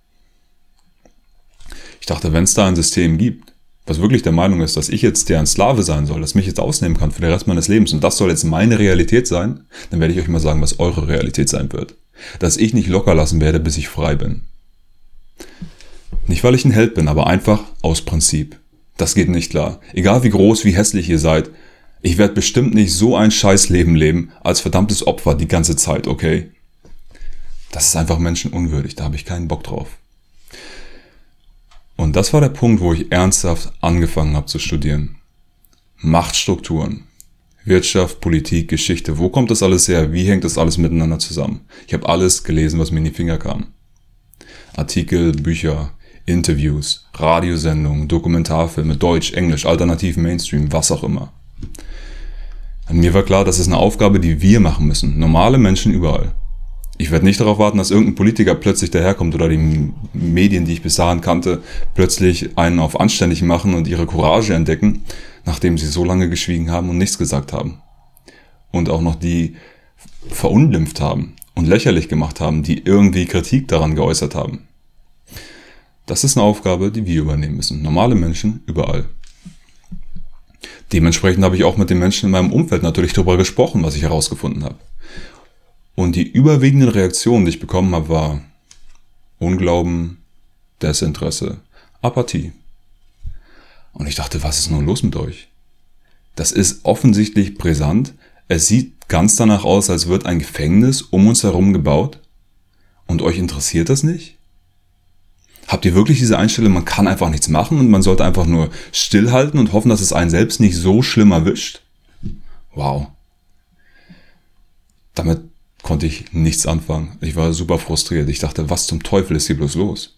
Ich dachte, wenn es da ein System gibt, was wirklich der Meinung ist, dass ich jetzt deren Sklave sein soll, dass mich jetzt ausnehmen kann für den Rest meines Lebens und das soll jetzt meine Realität sein, dann werde ich euch mal sagen, was eure Realität sein wird. Dass ich nicht locker lassen werde, bis ich frei bin. Nicht, weil ich ein Held bin, aber einfach aus Prinzip. Das geht nicht klar. Egal wie groß, wie hässlich ihr seid. Ich werde bestimmt nicht so ein scheiß Leben leben, als verdammtes Opfer die ganze Zeit, okay? Das ist einfach menschenunwürdig, da habe ich keinen Bock drauf. Und das war der Punkt, wo ich ernsthaft angefangen habe zu studieren. Machtstrukturen. Wirtschaft, Politik, Geschichte. Wo kommt das alles her? Wie hängt das alles miteinander zusammen? Ich habe alles gelesen, was mir in die Finger kam. Artikel, Bücher, Interviews, Radiosendungen, Dokumentarfilme, Deutsch, Englisch, Alternativ, Mainstream, was auch immer. Und mir war klar, das ist eine Aufgabe, die wir machen müssen. Normale Menschen überall. Ich werde nicht darauf warten, dass irgendein Politiker plötzlich daherkommt oder die Medien, die ich bis dahin kannte, plötzlich einen auf anständig machen und ihre Courage entdecken, nachdem sie so lange geschwiegen haben und nichts gesagt haben. Und auch noch die verunglimpft haben und lächerlich gemacht haben, die irgendwie Kritik daran geäußert haben. Das ist eine Aufgabe, die wir übernehmen müssen. Normale Menschen überall. Dementsprechend habe ich auch mit den Menschen in meinem Umfeld natürlich darüber gesprochen, was ich herausgefunden habe. Und die überwiegenden Reaktionen, die ich bekommen habe, war Unglauben, Desinteresse, Apathie. Und ich dachte, was ist nun los mit euch? Das ist offensichtlich brisant. Es sieht ganz danach aus, als wird ein Gefängnis um uns herum gebaut. Und euch interessiert das nicht? Habt ihr wirklich diese Einstellung, man kann einfach nichts machen und man sollte einfach nur stillhalten und hoffen, dass es einen selbst nicht so schlimm erwischt? Wow. Damit konnte ich nichts anfangen. Ich war super frustriert. Ich dachte, was zum Teufel ist hier bloß los?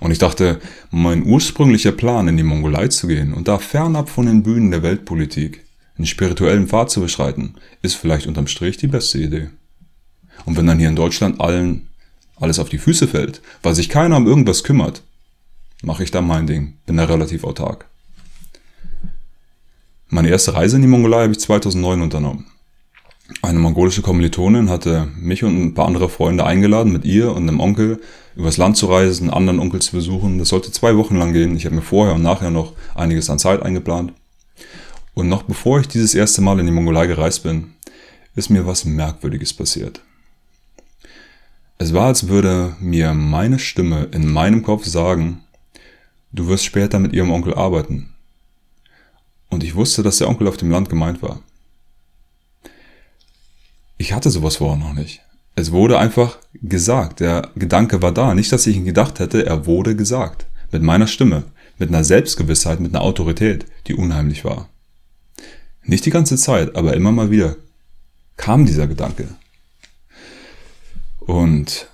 Und ich dachte, mein ursprünglicher Plan, in die Mongolei zu gehen und da fernab von den Bühnen der Weltpolitik einen spirituellen Pfad zu beschreiten, ist vielleicht unterm Strich die beste Idee. Und wenn dann hier in Deutschland allen alles auf die Füße fällt, weil sich keiner um irgendwas kümmert, mache ich da mein Ding, bin da relativ autark. Meine erste Reise in die Mongolei habe ich 2009 unternommen. Eine mongolische Kommilitonin hatte mich und ein paar andere Freunde eingeladen, mit ihr und einem Onkel übers Land zu reisen, einen anderen Onkel zu besuchen. Das sollte zwei Wochen lang gehen. Ich habe mir vorher und nachher noch einiges an Zeit eingeplant. Und noch bevor ich dieses erste Mal in die Mongolei gereist bin, ist mir was Merkwürdiges passiert. Es war, als würde mir meine Stimme in meinem Kopf sagen, du wirst später mit ihrem Onkel arbeiten. Und ich wusste, dass der Onkel auf dem Land gemeint war. Ich hatte sowas vorher noch nicht. Es wurde einfach gesagt. Der Gedanke war da. Nicht, dass ich ihn gedacht hätte, er wurde gesagt. Mit meiner Stimme. Mit einer Selbstgewissheit, mit einer Autorität, die unheimlich war. Nicht die ganze Zeit, aber immer mal wieder kam dieser Gedanke. Und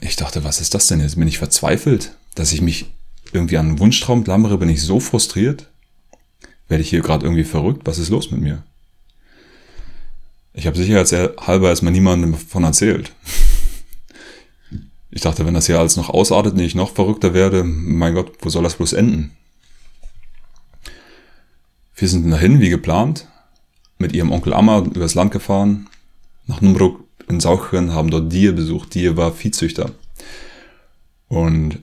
ich dachte, was ist das denn jetzt? Bin ich verzweifelt, dass ich mich irgendwie an einen Wunschtraum klammere? Bin ich so frustriert? Werde ich hier gerade irgendwie verrückt? Was ist los mit mir? Ich habe sicherheitshalber erstmal niemandem davon erzählt. Ich dachte, wenn das hier alles noch ausartet und ich noch verrückter werde, mein Gott, wo soll das bloß enden? Wir sind dahin, wie geplant, mit ihrem Onkel Amma übers Land gefahren, nach Nürnberg in Sauchern, haben dort Dier besucht. Dier war Viehzüchter. Und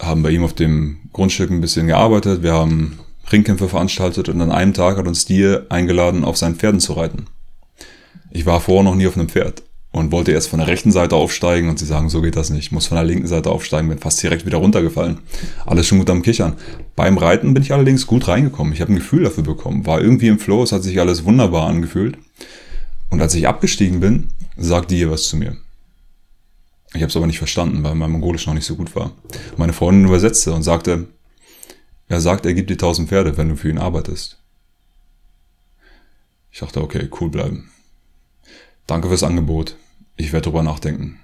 haben bei ihm auf dem Grundstück ein bisschen gearbeitet. Wir haben Ringkämpfe veranstaltet und an einem Tag hat uns Dier eingeladen, auf seinen Pferden zu reiten. Ich war vorher noch nie auf einem Pferd und wollte erst von der rechten Seite aufsteigen und sie sagen, so geht das nicht. Ich muss von der linken Seite aufsteigen, bin fast direkt wieder runtergefallen. Alles schon gut am Kichern. Beim Reiten bin ich allerdings gut reingekommen. Ich habe ein Gefühl dafür bekommen. War irgendwie im Flow, es hat sich alles wunderbar angefühlt. Und als ich abgestiegen bin, sagte ihr was zu mir. Ich habe es aber nicht verstanden, weil mein Mongolisch noch nicht so gut war. Meine Freundin übersetzte und sagte, er sagt, er gibt dir tausend Pferde, wenn du für ihn arbeitest. Ich dachte, okay, cool bleiben. Danke fürs Angebot. Ich werde drüber nachdenken.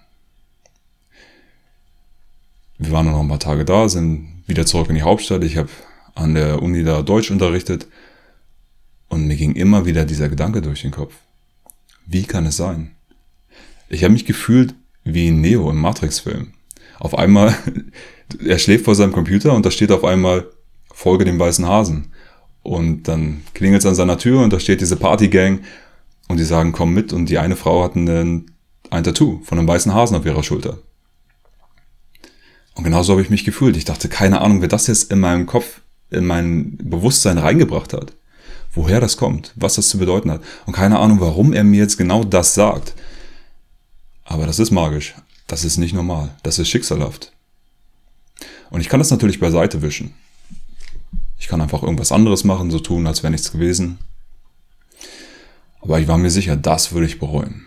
Wir waren noch ein paar Tage da, sind wieder zurück in die Hauptstadt. Ich habe an der Uni da Deutsch unterrichtet und mir ging immer wieder dieser Gedanke durch den Kopf. Wie kann es sein? Ich habe mich gefühlt wie Neo im Matrix-Film. Auf einmal, *laughs* er schläft vor seinem Computer und da steht auf einmal, folge dem weißen Hasen. Und dann klingelt es an seiner Tür und da steht diese Partygang und die sagen, komm mit. Und die eine Frau hat einen, ein Tattoo von einem weißen Hasen auf ihrer Schulter. Und genauso habe ich mich gefühlt. Ich dachte, keine Ahnung, wer das jetzt in meinem Kopf, in mein Bewusstsein reingebracht hat. Woher das kommt, was das zu bedeuten hat. Und keine Ahnung, warum er mir jetzt genau das sagt. Aber das ist magisch. Das ist nicht normal. Das ist schicksalhaft. Und ich kann das natürlich beiseite wischen. Ich kann einfach irgendwas anderes machen, so tun, als wäre nichts gewesen. Aber ich war mir sicher, das würde ich bereuen.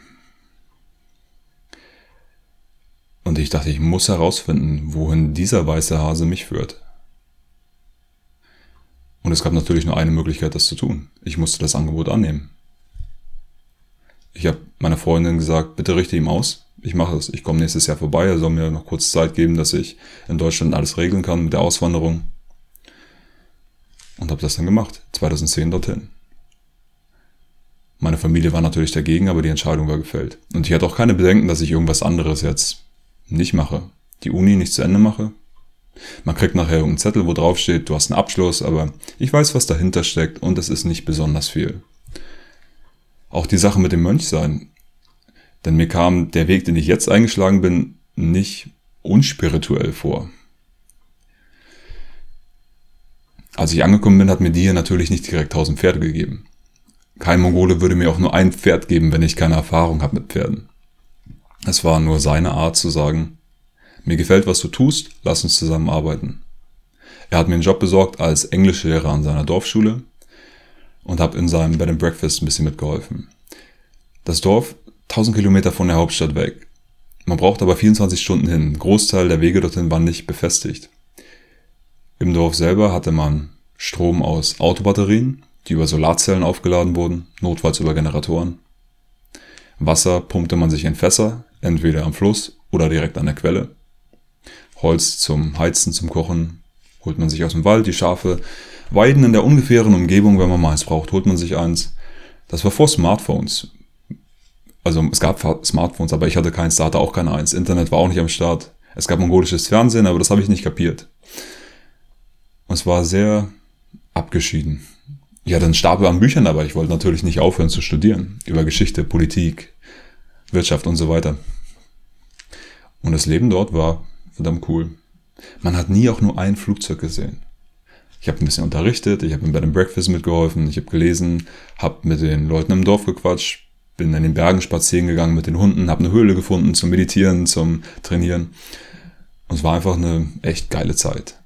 Und ich dachte, ich muss herausfinden, wohin dieser weiße Hase mich führt. Und es gab natürlich nur eine Möglichkeit, das zu tun. Ich musste das Angebot annehmen. Ich habe meiner Freundin gesagt, bitte richte ihm aus. Ich mache es. Ich komme nächstes Jahr vorbei. Er soll mir noch kurz Zeit geben, dass ich in Deutschland alles regeln kann mit der Auswanderung. Und habe das dann gemacht. 2010 dorthin. Meine Familie war natürlich dagegen, aber die Entscheidung war gefällt. Und ich hatte auch keine Bedenken, dass ich irgendwas anderes jetzt nicht mache. Die Uni nicht zu Ende mache. Man kriegt nachher irgendeinen Zettel, wo drauf steht, du hast einen Abschluss, aber ich weiß, was dahinter steckt und es ist nicht besonders viel. Auch die Sache mit dem Mönchsein. Denn mir kam der Weg, den ich jetzt eingeschlagen bin, nicht unspirituell vor. Als ich angekommen bin, hat mir die hier natürlich nicht direkt 1000 Pferde gegeben. Kein Mongole würde mir auch nur ein Pferd geben, wenn ich keine Erfahrung habe mit Pferden. Es war nur seine Art zu sagen, mir gefällt, was du tust, lass uns zusammenarbeiten. Er hat mir einen Job besorgt als Englischlehrer an seiner Dorfschule und habe in seinem Bed and Breakfast ein bisschen mitgeholfen. Das Dorf 1000 Kilometer von der Hauptstadt weg. Man braucht aber 24 Stunden hin. Ein Großteil der Wege dorthin waren nicht befestigt. Im Dorf selber hatte man Strom aus Autobatterien, die über Solarzellen aufgeladen wurden, notfalls über Generatoren. Wasser pumpte man sich in Fässer, entweder am Fluss oder direkt an der Quelle. Holz zum Heizen, zum Kochen holt man sich aus dem Wald, die Schafe Weiden in der ungefähren Umgebung, wenn man mal eins braucht, holt man sich eins. Das war vor Smartphones. Also es gab Smartphones, aber ich hatte keins, da hatte auch keiner eins. Internet war auch nicht am Start. Es gab mongolisches Fernsehen, aber das habe ich nicht kapiert. Und es war sehr abgeschieden. Ich hatte einen Stapel an Büchern dabei. Ich wollte natürlich nicht aufhören zu studieren. Über Geschichte, Politik, Wirtschaft und so weiter. Und das Leben dort war verdammt cool. Man hat nie auch nur ein Flugzeug gesehen. Ich habe ein bisschen unterrichtet, ich habe Bed and Breakfast mitgeholfen, ich habe gelesen, habe mit den Leuten im Dorf gequatscht, bin in den Bergen spazieren gegangen mit den Hunden, habe eine Höhle gefunden zum Meditieren, zum Trainieren. Und es war einfach eine echt geile Zeit.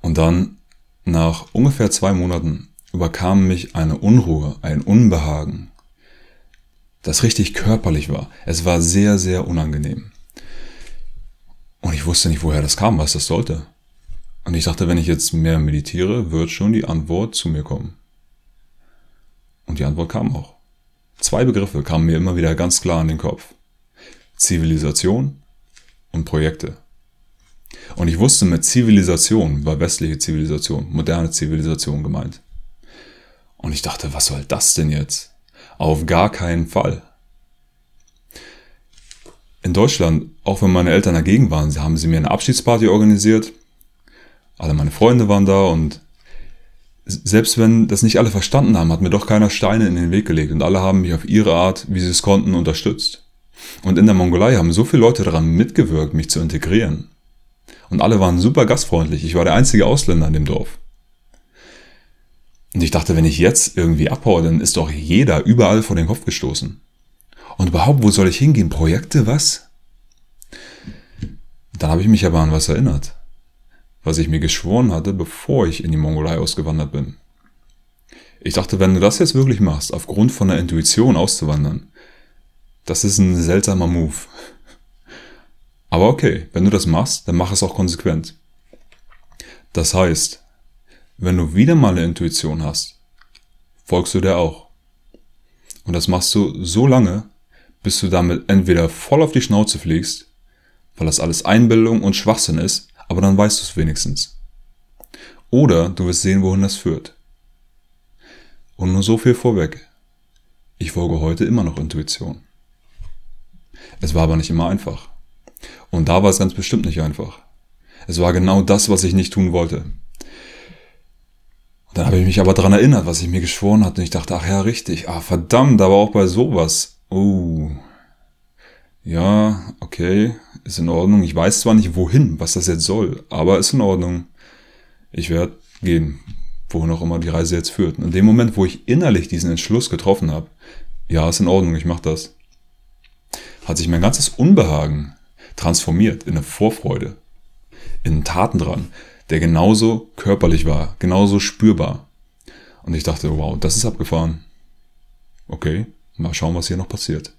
Und dann, nach ungefähr zwei Monaten, überkam mich eine Unruhe, ein Unbehagen, das richtig körperlich war. Es war sehr, sehr unangenehm. Und ich wusste nicht, woher das kam, was das sollte. Und ich dachte, wenn ich jetzt mehr meditiere, wird schon die Antwort zu mir kommen. Und die Antwort kam auch. Zwei Begriffe kamen mir immer wieder ganz klar in den Kopf. Zivilisation und Projekte. Und ich wusste, mit Zivilisation war westliche Zivilisation, moderne Zivilisation gemeint. Und ich dachte, was soll das denn jetzt? Auf gar keinen Fall. In Deutschland, auch wenn meine Eltern dagegen waren, haben sie mir eine Abschiedsparty organisiert alle meine Freunde waren da und selbst wenn das nicht alle verstanden haben, hat mir doch keiner Steine in den Weg gelegt und alle haben mich auf ihre Art, wie sie es konnten, unterstützt. Und in der Mongolei haben so viele Leute daran mitgewirkt, mich zu integrieren. Und alle waren super gastfreundlich. Ich war der einzige Ausländer in dem Dorf. Und ich dachte, wenn ich jetzt irgendwie abhaue, dann ist doch jeder überall vor den Kopf gestoßen. Und überhaupt, wo soll ich hingehen? Projekte, was? Dann habe ich mich aber an was erinnert was ich mir geschworen hatte, bevor ich in die Mongolei ausgewandert bin. Ich dachte, wenn du das jetzt wirklich machst, aufgrund von der Intuition auszuwandern, das ist ein seltsamer Move. Aber okay, wenn du das machst, dann mach es auch konsequent. Das heißt, wenn du wieder mal eine Intuition hast, folgst du der auch. Und das machst du so lange, bis du damit entweder voll auf die Schnauze fliegst, weil das alles Einbildung und Schwachsinn ist, aber dann weißt du es wenigstens. Oder du wirst sehen, wohin das führt. Und nur so viel vorweg. Ich folge heute immer noch Intuition. Es war aber nicht immer einfach. Und da war es ganz bestimmt nicht einfach. Es war genau das, was ich nicht tun wollte. dann habe ich mich aber daran erinnert, was ich mir geschworen hatte. Und ich dachte, ach ja, richtig. Ah, verdammt, aber auch bei sowas. Oh. Ja, okay ist in Ordnung. Ich weiß zwar nicht wohin, was das jetzt soll, aber ist in Ordnung. Ich werde gehen, wohin auch immer die Reise jetzt führt. Und in dem Moment, wo ich innerlich diesen Entschluss getroffen habe, ja, ist in Ordnung, ich mache das, hat sich mein ganzes Unbehagen transformiert in eine Vorfreude, in einen Tatendrang, der genauso körperlich war, genauso spürbar. Und ich dachte, wow, das ist abgefahren. Okay, mal schauen, was hier noch passiert.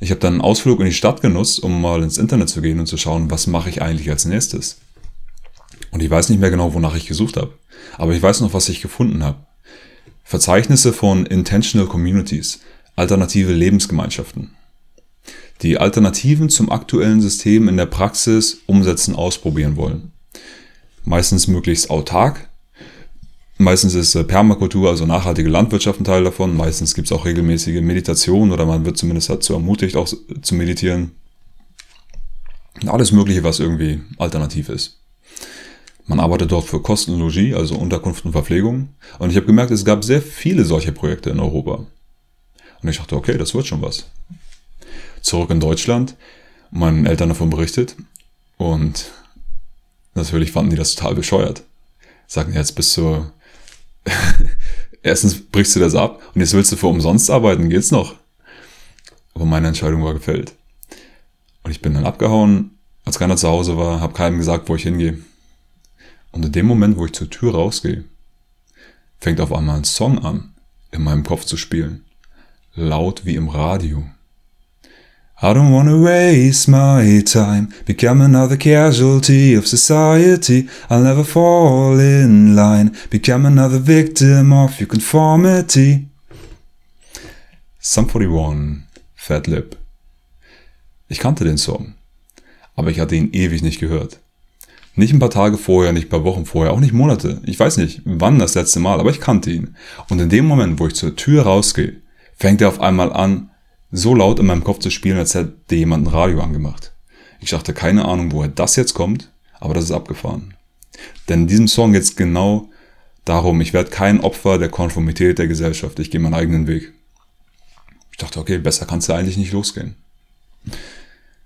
Ich habe dann einen Ausflug in die Stadt genutzt, um mal ins Internet zu gehen und zu schauen, was mache ich eigentlich als nächstes. Und ich weiß nicht mehr genau, wonach ich gesucht habe. Aber ich weiß noch, was ich gefunden habe. Verzeichnisse von Intentional Communities, alternative Lebensgemeinschaften. Die Alternativen zum aktuellen System in der Praxis umsetzen, ausprobieren wollen. Meistens möglichst autark, Meistens ist äh, Permakultur, also nachhaltige Landwirtschaft ein Teil davon. Meistens gibt es auch regelmäßige Meditation oder man wird zumindest dazu ermutigt, auch zu meditieren. Alles Mögliche, was irgendwie alternativ ist. Man arbeitet dort für Kosten und Logis, also Unterkunft und Verpflegung. Und ich habe gemerkt, es gab sehr viele solche Projekte in Europa. Und ich dachte, okay, das wird schon was. Zurück in Deutschland, meinen Eltern davon berichtet. Und natürlich fanden die das total bescheuert. Sagten, jetzt bis zur *laughs* erstens brichst du das ab und jetzt willst du für umsonst arbeiten, geht's noch? Aber meine Entscheidung war gefällt. Und ich bin dann abgehauen, als keiner zu Hause war, habe keinem gesagt, wo ich hingehe. Und in dem Moment, wo ich zur Tür rausgehe, fängt auf einmal ein Song an, in meinem Kopf zu spielen. Laut wie im Radio. I don't wanna waste my time, become another casualty of society. I'll never fall in line, become another victim of your conformity. Sum 41, Fat Lip. Ich kannte den Song, aber ich hatte ihn ewig nicht gehört. Nicht ein paar Tage vorher, nicht ein paar Wochen vorher, auch nicht Monate. Ich weiß nicht, wann das letzte Mal, aber ich kannte ihn. Und in dem Moment, wo ich zur Tür rausgehe, fängt er auf einmal an, so laut in meinem Kopf zu spielen, als hätte jemand ein Radio angemacht. Ich dachte, keine Ahnung, woher das jetzt kommt, aber das ist abgefahren. Denn in diesem Song geht es genau darum, ich werde kein Opfer der Konformität der Gesellschaft, ich gehe meinen eigenen Weg. Ich dachte, okay, besser kannst du eigentlich nicht losgehen.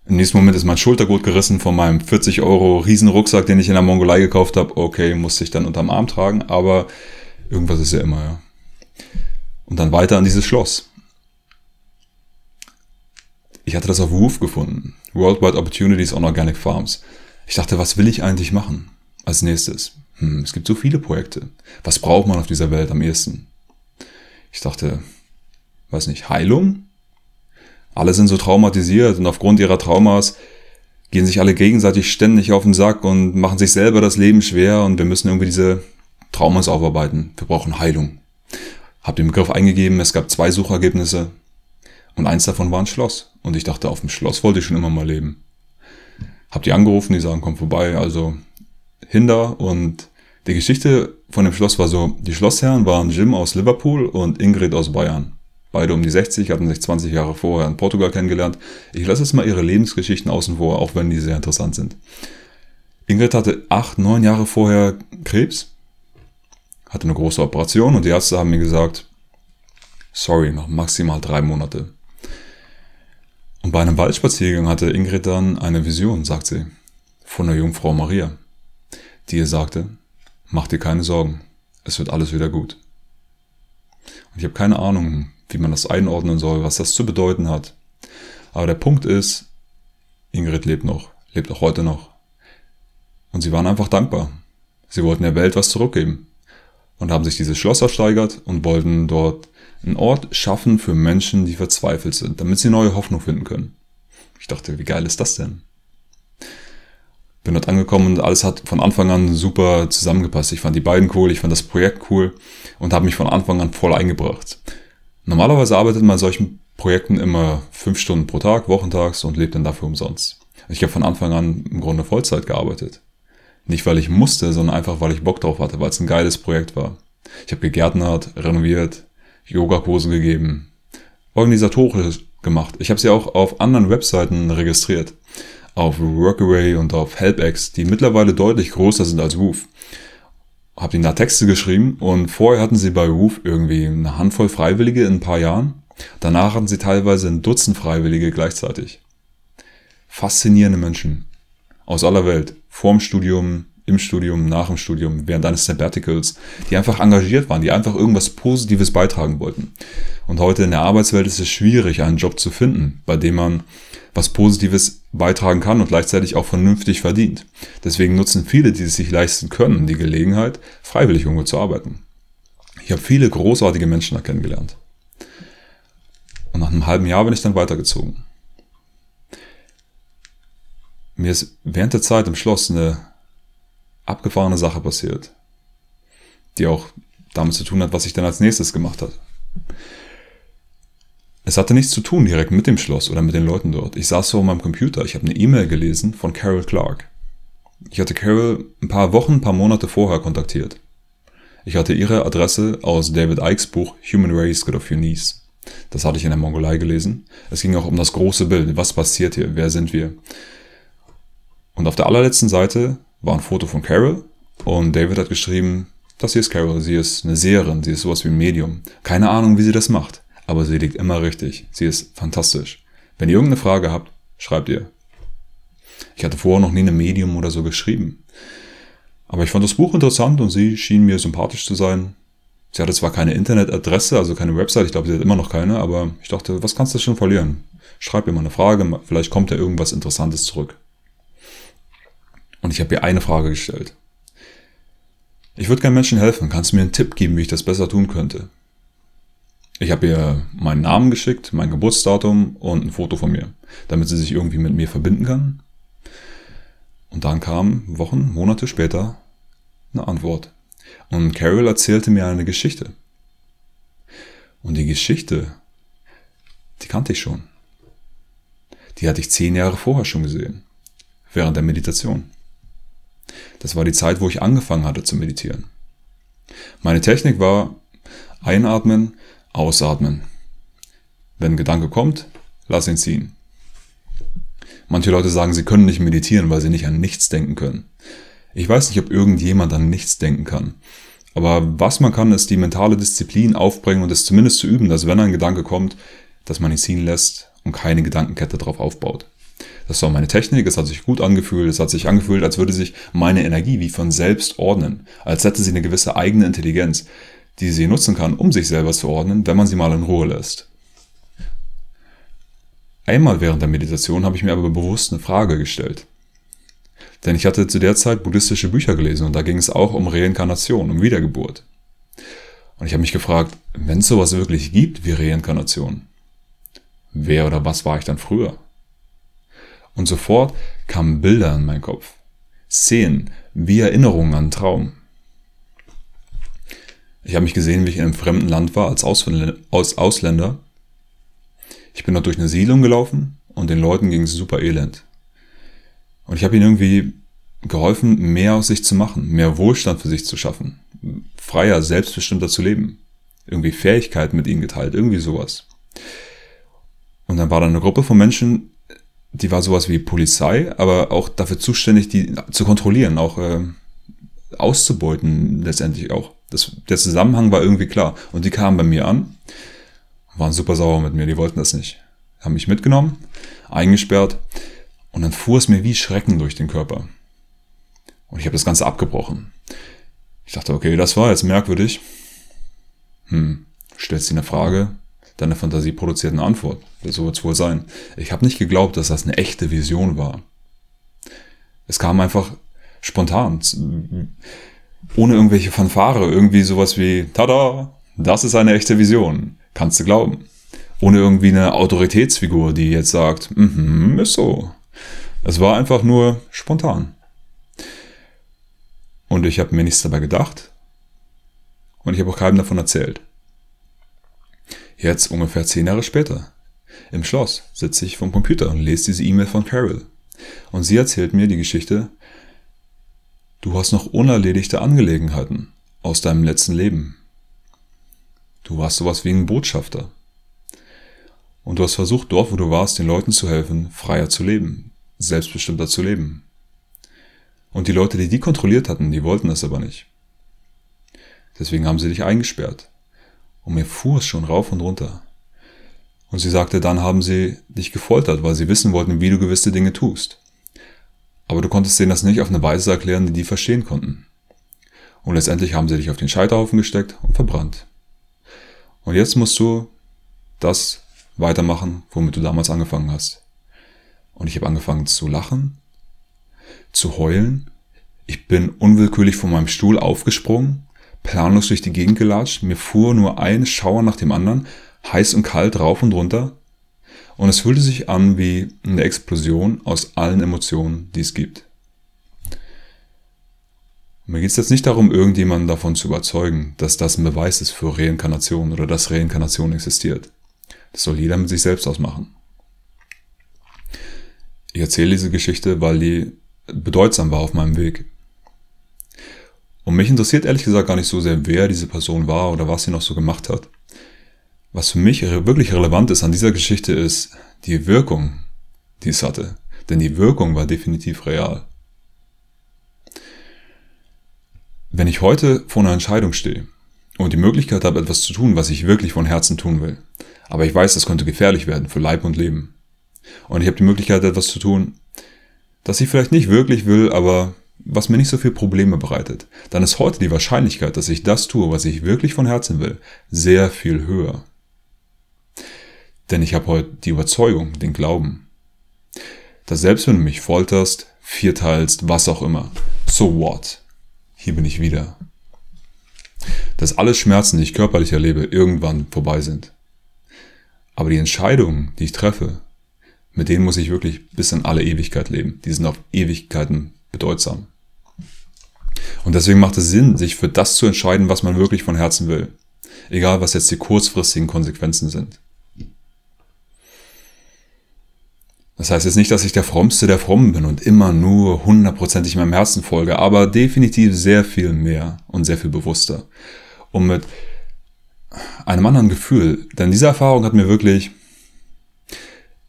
Im nächsten Moment ist mein Schultergurt gerissen von meinem 40 Euro Riesenrucksack, den ich in der Mongolei gekauft habe. Okay, musste ich dann unterm Arm tragen, aber irgendwas ist ja immer, ja. Und dann weiter an dieses Schloss ich hatte das auf Woof gefunden. Worldwide Opportunities on Organic Farms. Ich dachte, was will ich eigentlich machen als nächstes? Hm, es gibt so viele Projekte. Was braucht man auf dieser Welt am ehesten? Ich dachte, weiß nicht, Heilung? Alle sind so traumatisiert und aufgrund ihrer Traumas gehen sich alle gegenseitig ständig auf den Sack und machen sich selber das Leben schwer und wir müssen irgendwie diese Traumas aufarbeiten. Wir brauchen Heilung. Hab den Begriff eingegeben, es gab zwei Suchergebnisse. Und eins davon war ein Schloss. Und ich dachte, auf dem Schloss wollte ich schon immer mal leben. Hab die angerufen, die sagen, komm vorbei. Also Hinder und die Geschichte von dem Schloss war so, die Schlossherren waren Jim aus Liverpool und Ingrid aus Bayern. Beide um die 60, hatten sich 20 Jahre vorher in Portugal kennengelernt. Ich lasse jetzt mal ihre Lebensgeschichten außen vor, auch wenn die sehr interessant sind. Ingrid hatte acht, neun Jahre vorher Krebs hatte eine große Operation und die Ärzte haben mir gesagt, sorry, noch maximal drei Monate. Und bei einem Waldspaziergang hatte Ingrid dann eine Vision, sagt sie, von der Jungfrau Maria, die ihr sagte, mach dir keine Sorgen, es wird alles wieder gut. Und ich habe keine Ahnung, wie man das einordnen soll, was das zu bedeuten hat. Aber der Punkt ist, Ingrid lebt noch, lebt auch heute noch. Und sie waren einfach dankbar. Sie wollten der Welt was zurückgeben und haben sich dieses Schloss ersteigert und wollten dort einen Ort schaffen für Menschen, die verzweifelt sind, damit sie neue Hoffnung finden können. Ich dachte, wie geil ist das denn? Bin dort angekommen und alles hat von Anfang an super zusammengepasst. Ich fand die beiden cool, ich fand das Projekt cool und habe mich von Anfang an voll eingebracht. Normalerweise arbeitet man an solchen Projekten immer fünf Stunden pro Tag, wochentags und lebt dann dafür umsonst. Ich habe von Anfang an im Grunde Vollzeit gearbeitet. Nicht, weil ich musste, sondern einfach, weil ich Bock drauf hatte, weil es ein geiles Projekt war. Ich habe gegärtnert, renoviert, Yogakurse gegeben, organisatorisch gemacht. Ich habe sie auch auf anderen Webseiten registriert. Auf Workaway und auf HelpX, die mittlerweile deutlich größer sind als Woof. Hab ihnen da Texte geschrieben und vorher hatten sie bei Woof irgendwie eine Handvoll Freiwillige in ein paar Jahren. Danach hatten sie teilweise ein Dutzend Freiwillige gleichzeitig. Faszinierende Menschen. Aus aller Welt vorm Studium, im Studium, nach dem Studium, während eines Sabbaticals, die einfach engagiert waren, die einfach irgendwas Positives beitragen wollten. Und heute in der Arbeitswelt ist es schwierig, einen Job zu finden, bei dem man was Positives beitragen kann und gleichzeitig auch vernünftig verdient. Deswegen nutzen viele, die es sich leisten können, die Gelegenheit, freiwillig irgendwo zu arbeiten. Ich habe viele großartige Menschen da kennengelernt. Und nach einem halben Jahr bin ich dann weitergezogen mir ist während der Zeit im Schloss eine abgefahrene Sache passiert, die auch damit zu tun hat, was ich dann als nächstes gemacht habe. Es hatte nichts zu tun direkt mit dem Schloss oder mit den Leuten dort. Ich saß so an meinem Computer, ich habe eine E-Mail gelesen von Carol Clark. Ich hatte Carol ein paar Wochen, ein paar Monate vorher kontaktiert. Ich hatte ihre Adresse aus David Ikes Buch Human Race Get Off Your Knees. Das hatte ich in der Mongolei gelesen. Es ging auch um das große Bild. Was passiert hier? Wer sind wir? Und auf der allerletzten Seite war ein Foto von Carol und David hat geschrieben, das hier ist Carol, sie ist eine Seherin, sie ist sowas wie ein Medium. Keine Ahnung, wie sie das macht, aber sie liegt immer richtig. Sie ist fantastisch. Wenn ihr irgendeine Frage habt, schreibt ihr. Ich hatte vorher noch nie eine Medium oder so geschrieben. Aber ich fand das Buch interessant und sie schien mir sympathisch zu sein. Sie hatte zwar keine Internetadresse, also keine Website, ich glaube, sie hat immer noch keine, aber ich dachte, was kannst du schon verlieren? Schreib ihr mal eine Frage, vielleicht kommt ja irgendwas Interessantes zurück. Und ich habe ihr eine Frage gestellt. Ich würde gerne Menschen helfen. Kannst du mir einen Tipp geben, wie ich das besser tun könnte? Ich habe ihr meinen Namen geschickt, mein Geburtsdatum und ein Foto von mir, damit sie sich irgendwie mit mir verbinden kann. Und dann kam Wochen, Monate später eine Antwort. Und Carol erzählte mir eine Geschichte. Und die Geschichte, die kannte ich schon. Die hatte ich zehn Jahre vorher schon gesehen, während der Meditation. Das war die Zeit, wo ich angefangen hatte zu meditieren. Meine Technik war einatmen, ausatmen. Wenn ein Gedanke kommt, lass ihn ziehen. Manche Leute sagen, sie können nicht meditieren, weil sie nicht an nichts denken können. Ich weiß nicht, ob irgendjemand an nichts denken kann. Aber was man kann, ist die mentale Disziplin aufbringen und es zumindest zu üben, dass wenn ein Gedanke kommt, dass man ihn ziehen lässt und keine Gedankenkette darauf aufbaut. Das war meine Technik, es hat sich gut angefühlt, es hat sich angefühlt, als würde sich meine Energie wie von selbst ordnen, als hätte sie eine gewisse eigene Intelligenz, die sie nutzen kann, um sich selber zu ordnen, wenn man sie mal in Ruhe lässt. Einmal während der Meditation habe ich mir aber bewusst eine Frage gestellt. Denn ich hatte zu der Zeit buddhistische Bücher gelesen und da ging es auch um Reinkarnation, um Wiedergeburt. Und ich habe mich gefragt, wenn es sowas wirklich gibt wie Reinkarnation, wer oder was war ich dann früher? Und sofort kamen Bilder in meinen Kopf. Szenen, wie Erinnerungen an Traum. Ich habe mich gesehen, wie ich in einem fremden Land war, als Ausländer. Ich bin dort durch eine Siedlung gelaufen und den Leuten ging es super elend. Und ich habe ihnen irgendwie geholfen, mehr aus sich zu machen, mehr Wohlstand für sich zu schaffen, freier, selbstbestimmter zu leben. Irgendwie Fähigkeiten mit ihnen geteilt, irgendwie sowas. Und dann war da eine Gruppe von Menschen, die war sowas wie Polizei, aber auch dafür zuständig, die zu kontrollieren, auch äh, auszubeuten letztendlich auch. Das, der Zusammenhang war irgendwie klar. Und die kamen bei mir an, waren super sauer mit mir, die wollten das nicht. Haben mich mitgenommen, eingesperrt und dann fuhr es mir wie Schrecken durch den Körper. Und ich habe das Ganze abgebrochen. Ich dachte, okay, das war jetzt merkwürdig. Hm, stellst dir eine Frage, deine Fantasie produziert eine Antwort. So wird es wohl sein. Ich habe nicht geglaubt, dass das eine echte Vision war. Es kam einfach spontan, ohne irgendwelche Fanfare, irgendwie sowas wie, tada, das ist eine echte Vision, kannst du glauben. Ohne irgendwie eine Autoritätsfigur, die jetzt sagt, mhm, ist so. Es war einfach nur spontan. Und ich habe mir nichts dabei gedacht. Und ich habe auch keinem davon erzählt. Jetzt ungefähr zehn Jahre später. Im Schloss sitze ich vom Computer und lese diese E-Mail von Carol. Und sie erzählt mir die Geschichte, du hast noch unerledigte Angelegenheiten aus deinem letzten Leben. Du warst sowas wie ein Botschafter. Und du hast versucht, dort, wo du warst, den Leuten zu helfen, freier zu leben, selbstbestimmter zu leben. Und die Leute, die die kontrolliert hatten, die wollten das aber nicht. Deswegen haben sie dich eingesperrt. Und mir fuhr es schon rauf und runter. Und sie sagte, dann haben sie dich gefoltert, weil sie wissen wollten, wie du gewisse Dinge tust. Aber du konntest denen das nicht auf eine Weise erklären, die die verstehen konnten. Und letztendlich haben sie dich auf den Scheiterhaufen gesteckt und verbrannt. Und jetzt musst du das weitermachen, womit du damals angefangen hast. Und ich habe angefangen zu lachen, zu heulen. Ich bin unwillkürlich von meinem Stuhl aufgesprungen, planlos durch die Gegend gelatscht. Mir fuhr nur ein Schauer nach dem anderen, heiß und kalt rauf und runter. Und es fühlte sich an wie eine Explosion aus allen Emotionen, die es gibt. Mir geht es jetzt nicht darum, irgendjemanden davon zu überzeugen, dass das ein Beweis ist für Reinkarnation oder dass Reinkarnation existiert. Das soll jeder mit sich selbst ausmachen. Ich erzähle diese Geschichte, weil die bedeutsam war auf meinem Weg. Und mich interessiert ehrlich gesagt gar nicht so sehr, wer diese Person war oder was sie noch so gemacht hat. Was für mich wirklich relevant ist an dieser Geschichte ist die Wirkung, die es hatte. Denn die Wirkung war definitiv real. Wenn ich heute vor einer Entscheidung stehe und die Möglichkeit habe, etwas zu tun, was ich wirklich von Herzen tun will, aber ich weiß, das könnte gefährlich werden für Leib und Leben, und ich habe die Möglichkeit, etwas zu tun, das ich vielleicht nicht wirklich will, aber was mir nicht so viel Probleme bereitet, dann ist heute die Wahrscheinlichkeit, dass ich das tue, was ich wirklich von Herzen will, sehr viel höher. Denn ich habe heute die Überzeugung, den Glauben, dass selbst wenn du mich folterst, vierteilst, was auch immer, so what? Hier bin ich wieder. Dass alle Schmerzen, die ich körperlich erlebe, irgendwann vorbei sind. Aber die Entscheidungen, die ich treffe, mit denen muss ich wirklich bis in alle Ewigkeit leben. Die sind auf Ewigkeiten bedeutsam. Und deswegen macht es Sinn, sich für das zu entscheiden, was man wirklich von Herzen will. Egal, was jetzt die kurzfristigen Konsequenzen sind. Das heißt jetzt nicht, dass ich der Frommste der Frommen bin und immer nur hundertprozentig meinem Herzen folge, aber definitiv sehr viel mehr und sehr viel bewusster. Und mit einem anderen Gefühl. Denn diese Erfahrung hat mir wirklich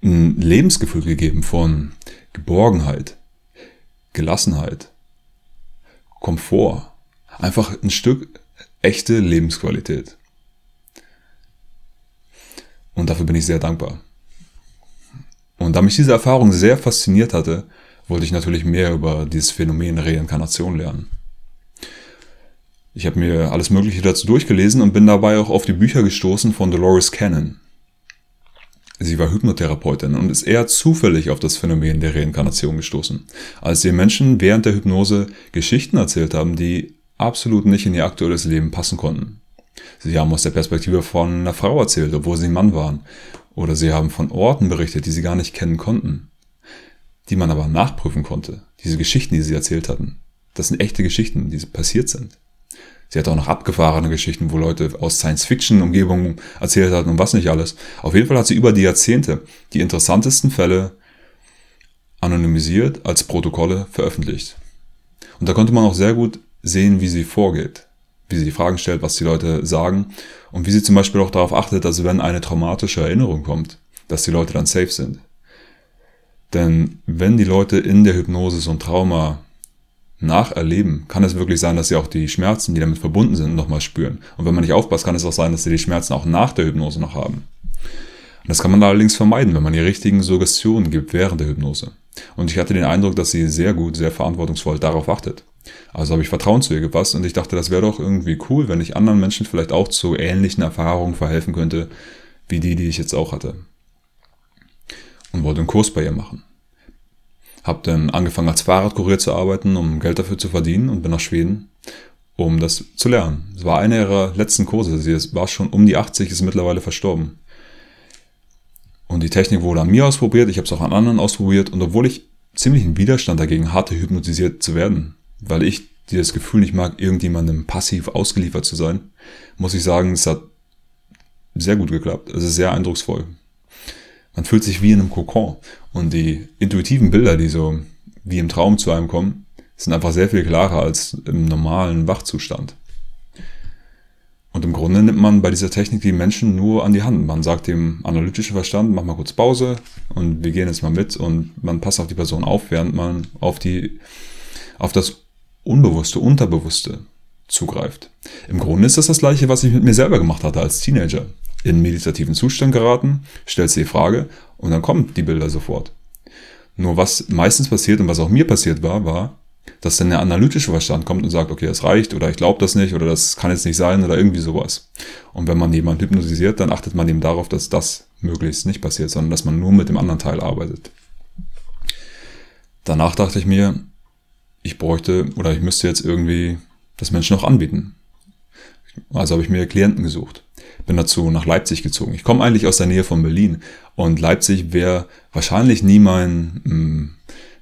ein Lebensgefühl gegeben von Geborgenheit, Gelassenheit, Komfort. Einfach ein Stück echte Lebensqualität. Und dafür bin ich sehr dankbar. Und da mich diese Erfahrung sehr fasziniert hatte, wollte ich natürlich mehr über dieses Phänomen Reinkarnation lernen. Ich habe mir alles Mögliche dazu durchgelesen und bin dabei auch auf die Bücher gestoßen von Dolores Cannon. Sie war Hypnotherapeutin und ist eher zufällig auf das Phänomen der Reinkarnation gestoßen, als ihr Menschen während der Hypnose Geschichten erzählt haben, die absolut nicht in ihr aktuelles Leben passen konnten. Sie haben aus der Perspektive von einer Frau erzählt, obwohl sie ein Mann waren, oder sie haben von Orten berichtet, die sie gar nicht kennen konnten, die man aber nachprüfen konnte. Diese Geschichten, die sie erzählt hatten, das sind echte Geschichten, die passiert sind. Sie hat auch noch abgefahrene Geschichten, wo Leute aus Science-Fiction-Umgebungen erzählt hatten und was nicht alles. Auf jeden Fall hat sie über die Jahrzehnte die interessantesten Fälle anonymisiert als Protokolle veröffentlicht. Und da konnte man auch sehr gut sehen, wie sie vorgeht, wie sie die Fragen stellt, was die Leute sagen und wie sie zum Beispiel auch darauf achtet, dass wenn eine traumatische Erinnerung kommt, dass die Leute dann safe sind. Denn wenn die Leute in der Hypnose so ein Trauma nacherleben, kann es wirklich sein, dass sie auch die Schmerzen, die damit verbunden sind, nochmal spüren. Und wenn man nicht aufpasst, kann es auch sein, dass sie die Schmerzen auch nach der Hypnose noch haben. Und das kann man allerdings vermeiden, wenn man die richtigen Suggestionen gibt während der Hypnose. Und ich hatte den Eindruck, dass sie sehr gut, sehr verantwortungsvoll darauf achtet. Also habe ich Vertrauen zu ihr gefasst und ich dachte, das wäre doch irgendwie cool, wenn ich anderen Menschen vielleicht auch zu ähnlichen Erfahrungen verhelfen könnte, wie die, die ich jetzt auch hatte. Und wollte einen Kurs bei ihr machen. Hab dann angefangen als Fahrradkurier zu arbeiten, um Geld dafür zu verdienen und bin nach Schweden, um das zu lernen. Es war einer ihrer letzten Kurse. Sie war schon um die 80, ist mittlerweile verstorben. Und die Technik wurde an mir ausprobiert, ich habe es auch an anderen ausprobiert und obwohl ich ziemlichen Widerstand dagegen hatte, hypnotisiert zu werden, weil ich dieses Gefühl nicht mag, irgendjemandem passiv ausgeliefert zu sein, muss ich sagen, es hat sehr gut geklappt. Es ist sehr eindrucksvoll. Man fühlt sich wie in einem Kokon und die intuitiven Bilder, die so wie im Traum zu einem kommen, sind einfach sehr viel klarer als im normalen Wachzustand. Und im Grunde nimmt man bei dieser Technik die Menschen nur an die Hand. Man sagt dem analytischen Verstand, mach mal kurz Pause und wir gehen jetzt mal mit und man passt auf die Person auf, während man auf die, auf das Unbewusste, Unterbewusste zugreift. Im Grunde ist das das gleiche, was ich mit mir selber gemacht hatte als Teenager. In meditativen Zustand geraten, stellst du die Frage und dann kommen die Bilder sofort. Nur was meistens passiert und was auch mir passiert war, war, dass dann der analytische Verstand kommt und sagt, okay, das reicht oder ich glaube das nicht oder das kann jetzt nicht sein oder irgendwie sowas. Und wenn man jemanden hypnotisiert, dann achtet man eben darauf, dass das möglichst nicht passiert, sondern dass man nur mit dem anderen Teil arbeitet. Danach dachte ich mir, ich bräuchte oder ich müsste jetzt irgendwie das Menschen auch anbieten. Also habe ich mir Klienten gesucht. Bin dazu nach Leipzig gezogen. Ich komme eigentlich aus der Nähe von Berlin und Leipzig wäre wahrscheinlich nie mein mh, hm,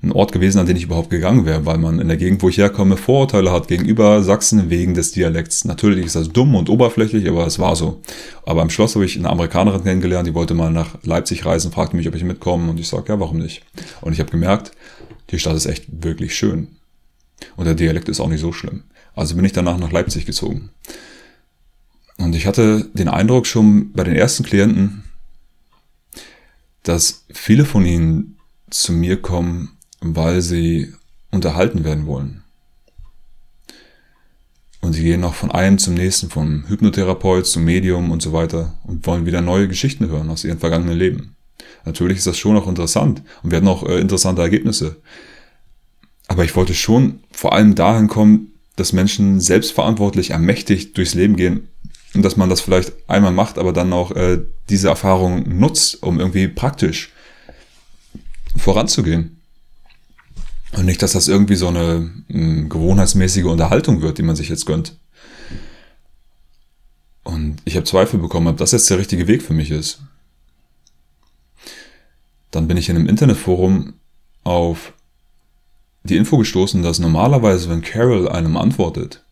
ein Ort gewesen, an den ich überhaupt gegangen wäre, weil man in der Gegend, wo ich herkomme, Vorurteile hat gegenüber Sachsen wegen des Dialekts. Natürlich ist das dumm und oberflächlich, aber es war so. Aber im Schloss habe ich eine Amerikanerin kennengelernt, die wollte mal nach Leipzig reisen, fragte mich, ob ich mitkomme und ich sage, ja, warum nicht? Und ich habe gemerkt, die Stadt ist echt wirklich schön. Und der Dialekt ist auch nicht so schlimm. Also bin ich danach nach Leipzig gezogen. Und ich hatte den Eindruck schon bei den ersten Klienten, dass viele von ihnen zu mir kommen, weil sie unterhalten werden wollen. Und sie gehen noch von einem zum nächsten, vom Hypnotherapeut zum Medium und so weiter und wollen wieder neue Geschichten hören aus ihrem vergangenen Leben. Natürlich ist das schon auch interessant und wir hatten auch äh, interessante Ergebnisse. Aber ich wollte schon vor allem dahin kommen, dass Menschen selbstverantwortlich ermächtigt durchs Leben gehen und dass man das vielleicht einmal macht, aber dann auch äh, diese Erfahrung nutzt, um irgendwie praktisch voranzugehen. Und nicht, dass das irgendwie so eine mh, hm, gewohnheitsmäßige Unterhaltung wird, die man sich jetzt gönnt. Und ich habe Zweifel bekommen, ob das jetzt der richtige Weg für mich ist. Dann bin ich in einem Internetforum auf die Info gestoßen, dass normalerweise, wenn Carol einem antwortet,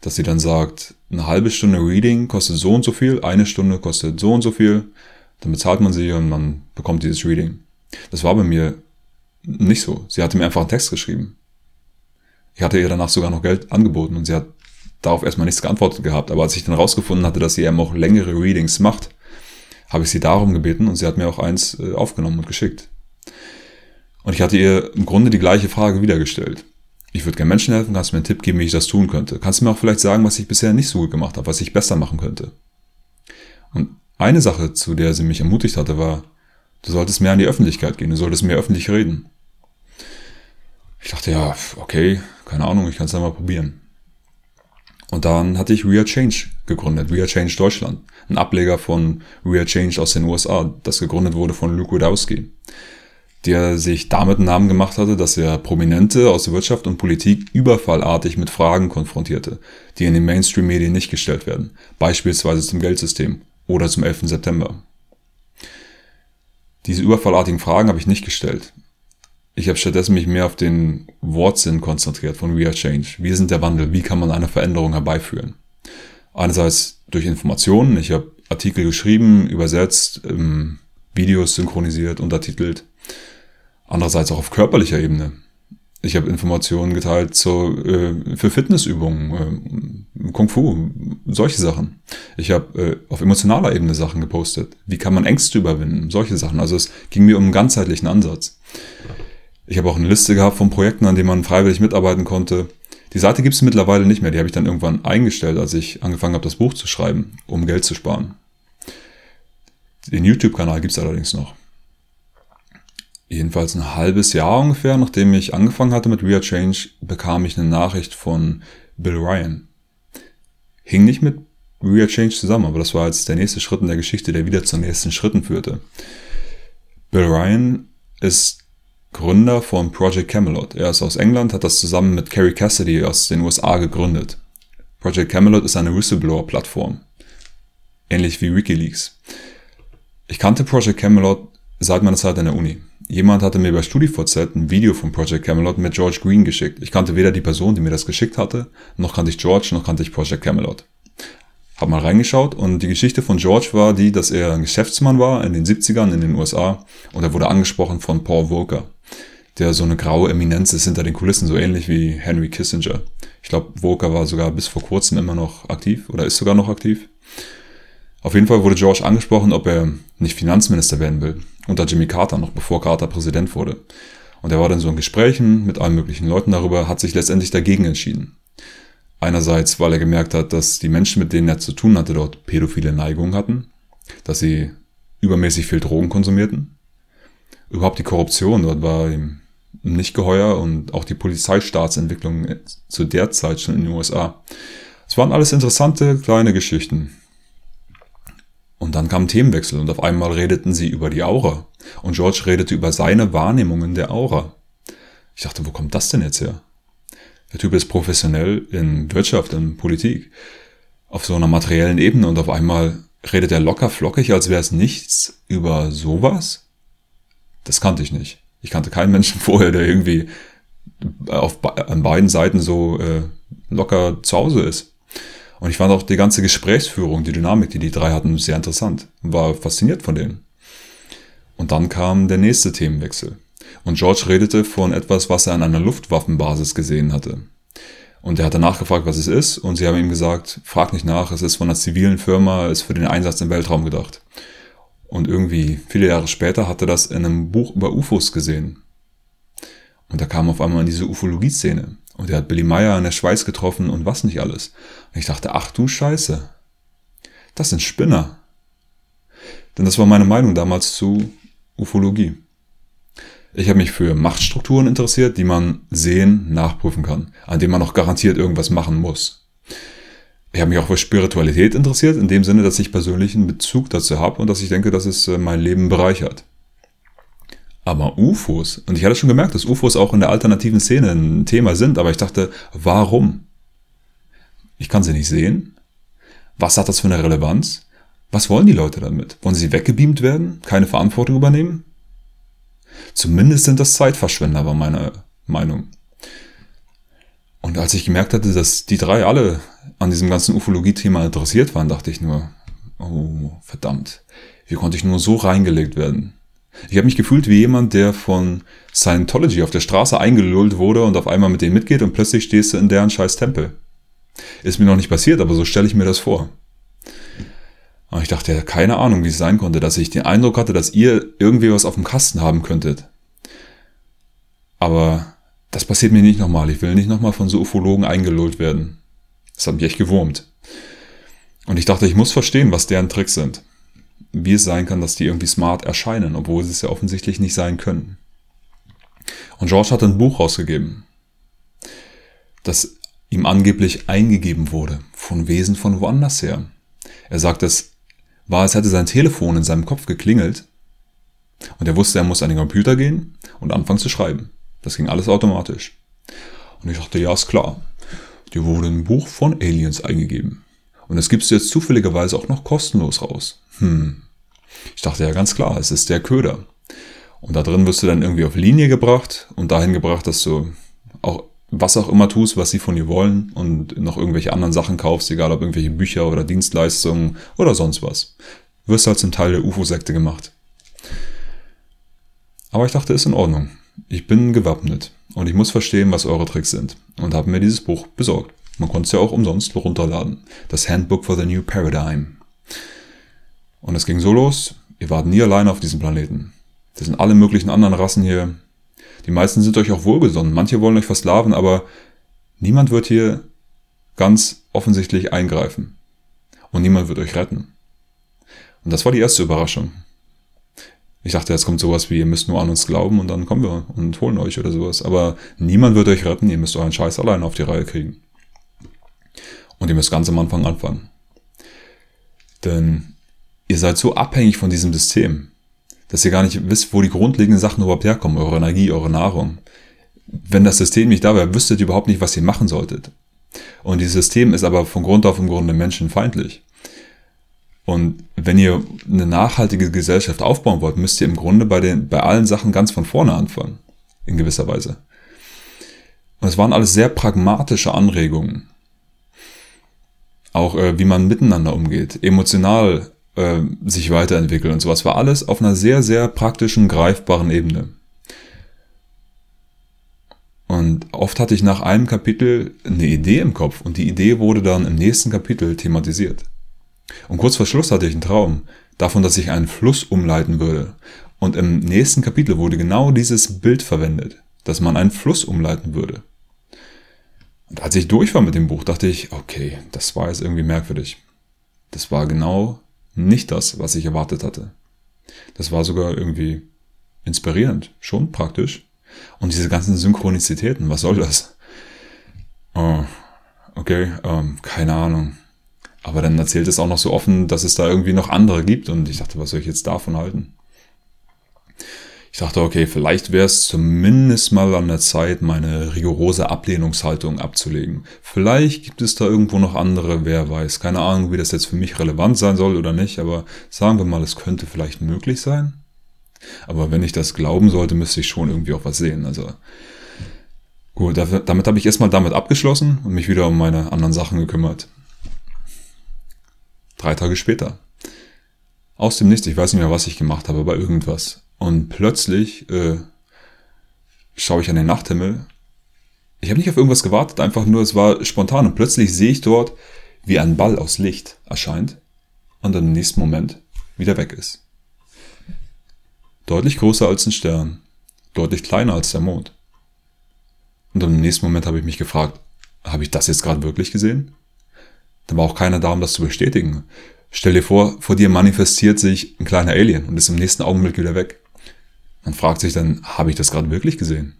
dass sie dann sagt, eine halbe Stunde Reading kostet so und so viel, eine Stunde kostet so und so viel, dann bezahlt man sie und man bekommt dieses Reading. Das war bei mir nicht so. Sie hatte mir einfach einen Text geschrieben. Ich hatte ihr danach sogar noch Geld angeboten und sie hat darauf erstmal nichts geantwortet gehabt. Aber als ich dann rausgefunden hatte, dass sie eben auch längere Readings macht, habe ich sie darum gebeten und sie hat mir auch eins äh, aufgenommen und geschickt. Und ich hatte ihr im Grunde die gleiche Frage wiedergestellt. Ich würde gerne Menschen helfen, kannst du mir einen Tipp geben, wie ich das tun könnte? Kannst du mir auch vielleicht sagen, was ich bisher nicht so gut gemacht habe, was ich besser machen könnte? Und eine Sache, zu der sie mich ermutigt hatte, war, du solltest mehr an die Öffentlichkeit gehen, du solltest mehr öffentlich reden. Ich dachte, ja, okay, keine Ahnung, ich kann es ja mal probieren. Und dann hatte ich Real Change gegründet, Real Change Deutschland, ein Ableger von Real Change aus den USA, das gegründet wurde von Luke Rudowski, der sich damit einen Namen gemacht hatte, dass er Prominente aus Wirtschaft und Politik überfallartig mit Fragen konfrontierte, die in den Mainstream-Medien nicht gestellt werden, beispielsweise zum Geldsystem oder zum 11. September. Diese überfallartigen Fragen habe ich nicht gestellt. Ich habe stattdessen mich mehr auf den Wortsinn konzentriert von We Are Change. Wie sind der Wandel? Wie kann man eine Veränderung herbeiführen? Einerseits durch Informationen. Ich habe Artikel geschrieben, übersetzt, ähm, Videos synchronisiert, untertitelt. Andererseits auch auf körperlicher Ebene. Ich habe Informationen geteilt zu, äh, für Fitnessübungen, äh, Kung Fu, solche Sachen. Ich habe äh, auf emotionaler Ebene Sachen gepostet. Wie kann man Ängste überwinden? Solche Sachen. Also es ging mir um einen ganzheitlichen Ansatz. Ich habe auch eine Liste gehabt von Projekten, an denen man freiwillig mitarbeiten konnte. Die Seite gibt es mittlerweile nicht mehr. Die habe ich dann irgendwann eingestellt, als ich angefangen habe, das Buch zu schreiben, um Geld zu sparen. Den YouTube-Kanal gibt es allerdings noch. Jedenfalls ein halbes Jahr ungefähr, nachdem ich angefangen hatte mit Real Change, bekam ich eine Nachricht von Bill Ryan. Hing nicht mit Real Change zusammen, aber das war jetzt der nächste Schritt in der Geschichte, der wieder zu nächsten Schritten führte. Bill Ryan ist Gründer von Project Camelot. Er ist aus England, hat das zusammen mit Kerry Cassidy aus den USA gegründet. Project Camelot ist eine Whistleblower-Plattform. Ähnlich wie Wikileaks. Ich kannte Project Camelot seit meiner Zeit an der Uni. Jemand hatte mir bei StudiVZ ein Video von Project Camelot mit George Green geschickt. Ich kannte weder die Person, die mir das geschickt hatte, noch kannte ich George, noch kannte ich Project Camelot. Hab mal reingeschaut und die Geschichte von George war die, dass er ein Geschäftsmann war in den 70ern in den USA und er wurde angesprochen von Paul Volcker, der so eine graue Eminenz ist hinter den Kulissen, so ähnlich wie Henry Kissinger. Ich glaube, Volcker war sogar bis vor kurzem immer noch aktiv oder ist sogar noch aktiv. Auf jeden Fall wurde George angesprochen, ob er nicht Finanzminister werden will, unter Jimmy Carter, noch bevor Carter Präsident wurde. Und er war dann so in Gesprächen mit allen möglichen Leuten darüber, hat sich letztendlich dagegen entschieden. Einerseits, weil er gemerkt hat, dass die Menschen, mit denen er zu tun hatte, dort pädophile Neigungen hatten, dass sie übermäßig viel Drogen konsumierten. Überhaupt die Korruption dort war ihm nicht geheuer und auch die Polizeistaatsentwicklung zu der Zeit schon in den USA. Es waren alles interessante kleine Geschichten. Und dann kam Themenwechsel und auf einmal redeten sie über die Aura. Und George redete über seine Wahrnehmungen der Aura. Ich dachte, wo kommt das denn jetzt her? Der Typ ist professionell in Wirtschaft, in Politik, auf so einer materiellen Ebene und auf einmal redet er locker flockig, als wäre es nichts über sowas? Das kannte ich nicht. Ich kannte keinen Menschen *laughs* vorher, der irgendwie auf, an beiden Seiten so äh, locker zu Hause ist. Und ich fand auch die ganze Gesprächsführung, die Dynamik, die die drei hatten, sehr interessant. War fasziniert von denen. Und dann kam der nächste Themenwechsel. Und George redete von etwas, was er an einer Luftwaffenbasis gesehen hatte. Und er hatte nachgefragt, was es ist, und sie haben ihm gesagt, frag nicht nach, es ist von einer zivilen Firma, ist für den Einsatz im Weltraum gedacht. Und irgendwie, viele Jahre später, hat er das in einem Buch über UFOs gesehen. Und da kam auf einmal in diese Ufologie-Szene. Und er hat Billy Meyer in der Schweiz getroffen und was nicht alles. Und ich dachte, ach du Scheiße. Das sind Spinner. Denn das war meine Meinung damals zu Ufologie. Ich habe mich für Machtstrukturen interessiert, die man sehen, nachprüfen kann, an denen man auch garantiert irgendwas machen muss. Ich habe mich auch für Spiritualität interessiert, in dem Sinne, dass ich persönlichen Bezug dazu habe und dass ich denke, dass es äh, mein Leben bereichert. Aber UFOs, und ich hatte schon gemerkt, dass UFOs auch in der alternativen Szene ein Thema sind, aber ich dachte, warum? Ich kann sie nicht sehen. Was hat das für eine Relevanz? Was wollen die Leute damit? Wollen sie weggebeamt werden? Keine Verantwortung übernehmen? Zumindest sind das Zeitverschwender, war meine Meinung. Und als ich gemerkt hatte, dass die drei alle an diesem ganzen Ufologie-Thema interessiert waren, dachte ich nur, oh, verdammt, wie konnte ich nur so reingelegt werden? Ich habe mich gefühlt wie jemand, der von Scientology auf der Straße eingelullt wurde und auf einmal mit denen mitgeht und plötzlich stehst du in deren scheiß Tempel. Ist mir noch nicht passiert, aber so stelle ich mir das vor. Und ich dachte, keine Ahnung, wie es sein konnte, dass ich den Eindruck hatte, dass ihr irgendwie was auf dem Kasten haben könntet. Aber das passiert mir nicht nochmal. Ich will nicht nochmal von so Ufologen eingelullt werden. Das hat mich echt gewurmt. Und ich dachte, ich muss verstehen, was deren Tricks sind wie es sein kann, dass die irgendwie smart erscheinen, obwohl sie es ja offensichtlich nicht sein können. Und George hat ein Buch rausgegeben, das ihm angeblich eingegeben wurde von Wesen von woanders her. Er sagt, es war, als hätte sein Telefon in seinem Kopf geklingelt und er wusste, er muss an den Computer gehen und anfangen zu schreiben. Das ging alles automatisch. Und ich dachte, ja, ist klar. Dir wurde ein Buch von Aliens eingegeben. Und das gibst du jetzt zufälligerweise auch noch kostenlos raus. Hm. Ich dachte ja ganz klar, es ist der Köder. Und da drin wirst du dann irgendwie auf Linie gebracht und dahin gebracht, dass du auch was auch immer tust, was sie von dir wollen und noch irgendwelche anderen Sachen kaufst, egal ob irgendwelche Bücher oder Dienstleistungen oder sonst was. Wirst halt zum Teil der UFO-Sekte gemacht. Aber ich dachte, ist in Ordnung. Ich bin gewappnet und ich muss verstehen, was eure Tricks sind und habe mir dieses Buch besorgt. Man konnte es ja auch umsonst runterladen. Das Handbook for the New Paradigm. Und es ging so los, ihr wart nie alleine auf diesem Planeten. Das sind alle möglichen anderen Rassen hier. Die meisten sind euch auch wohlgesonnen. Manche wollen euch versklaven, aber niemand wird hier ganz offensichtlich eingreifen. Und niemand wird euch retten. Und das war die erste Überraschung. Ich dachte, jetzt kommt sowas wie, ihr müsst nur an uns glauben und dann kommen wir und holen euch oder sowas. Aber niemand wird euch retten, ihr müsst euren Scheiß allein auf die Reihe kriegen. Und ihr müsst ganz am Anfang anfangen. Denn ihr seid so abhängig von diesem System, dass ihr gar nicht wisst, wo die grundlegenden Sachen überhaupt herkommen, eure Energie, eure Nahrung. Wenn das System nicht da wäre, wüsstet ihr überhaupt nicht, was ihr machen solltet. Und dieses System ist aber von Grund auf im Grunde menschenfeindlich. Und wenn ihr eine nachhaltige Gesellschaft aufbauen wollt, müsst ihr im Grunde bei, den, bei allen Sachen ganz von vorne anfangen. In gewisser Weise. Und es waren alles sehr pragmatische Anregungen. Auch äh, wie man miteinander umgeht, emotional äh, sich weiterentwickelt und sowas. War alles auf einer sehr, sehr praktischen, greifbaren Ebene. Und oft hatte ich nach einem Kapitel eine Idee im Kopf und die Idee wurde dann im nächsten Kapitel thematisiert. Und kurz vor Schluss hatte ich einen Traum davon, dass ich einen Fluss umleiten würde. Und im nächsten Kapitel wurde genau dieses Bild verwendet, dass man einen Fluss umleiten würde. Und als ich durch war mit dem Buch, dachte ich, okay, das war jetzt irgendwie merkwürdig. Das war genau nicht das, was ich erwartet hatte. Das war sogar irgendwie inspirierend, schon praktisch. Und diese ganzen Synchronizitäten, was soll das? Oh, okay, ähm, keine Ahnung. Aber dann erzählt es auch noch so offen, dass es da irgendwie noch andere gibt. Und ich dachte, was soll ich jetzt davon halten? Ich dachte, okay, vielleicht wäre es zumindest mal an der Zeit, meine rigorose Ablehnungshaltung abzulegen. Vielleicht gibt es da irgendwo noch andere, wer weiß. Keine Ahnung, wie das jetzt für mich relevant sein soll oder nicht, aber sagen wir mal, es könnte vielleicht möglich sein. Aber wenn ich das glauben sollte, müsste ich schon irgendwie auch was sehen. Also gut, damit habe ich erstmal damit abgeschlossen und mich wieder um meine anderen Sachen gekümmert. Drei Tage später. Aus dem Nichts, ich weiß nicht mehr, was ich gemacht habe, aber irgendwas. Und plötzlich äh, schaue ich an den Nachthimmel. Ich habe nicht auf irgendwas gewartet, einfach nur, es war spontan. Und plötzlich sehe ich dort, wie ein Ball aus Licht erscheint und dann im nächsten Moment wieder weg ist. Deutlich größer als ein Stern, deutlich kleiner als der Mond. Und dann im nächsten Moment habe ich mich gefragt, habe ich das jetzt gerade wirklich gesehen? Da war auch keiner da, um das zu bestätigen. Stell dir vor, vor dir manifestiert sich ein kleiner Alien und ist im nächsten Augenblick wieder weg. Man fragt sich dann, habe ich das gerade wirklich gesehen?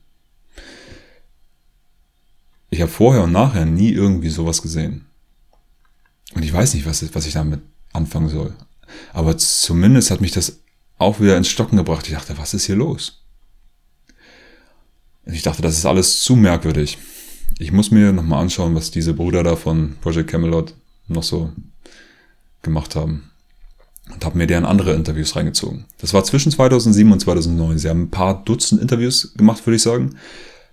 Ich habe vorher und nachher nie irgendwie sowas gesehen. Und ich weiß nicht, was, was ich damit anfangen soll. Aber zumindest hat mich das auch wieder ins Stocken gebracht. Ich dachte, was ist hier los? Ich dachte, das ist alles zu merkwürdig. Ich muss mir nochmal anschauen, was diese Brüder da von Project Camelot noch so gemacht haben. Und habe mir deren andere Interviews reingezogen. Das war zwischen 2007 und 2009. Sie haben ein paar Dutzend Interviews gemacht, würde ich sagen.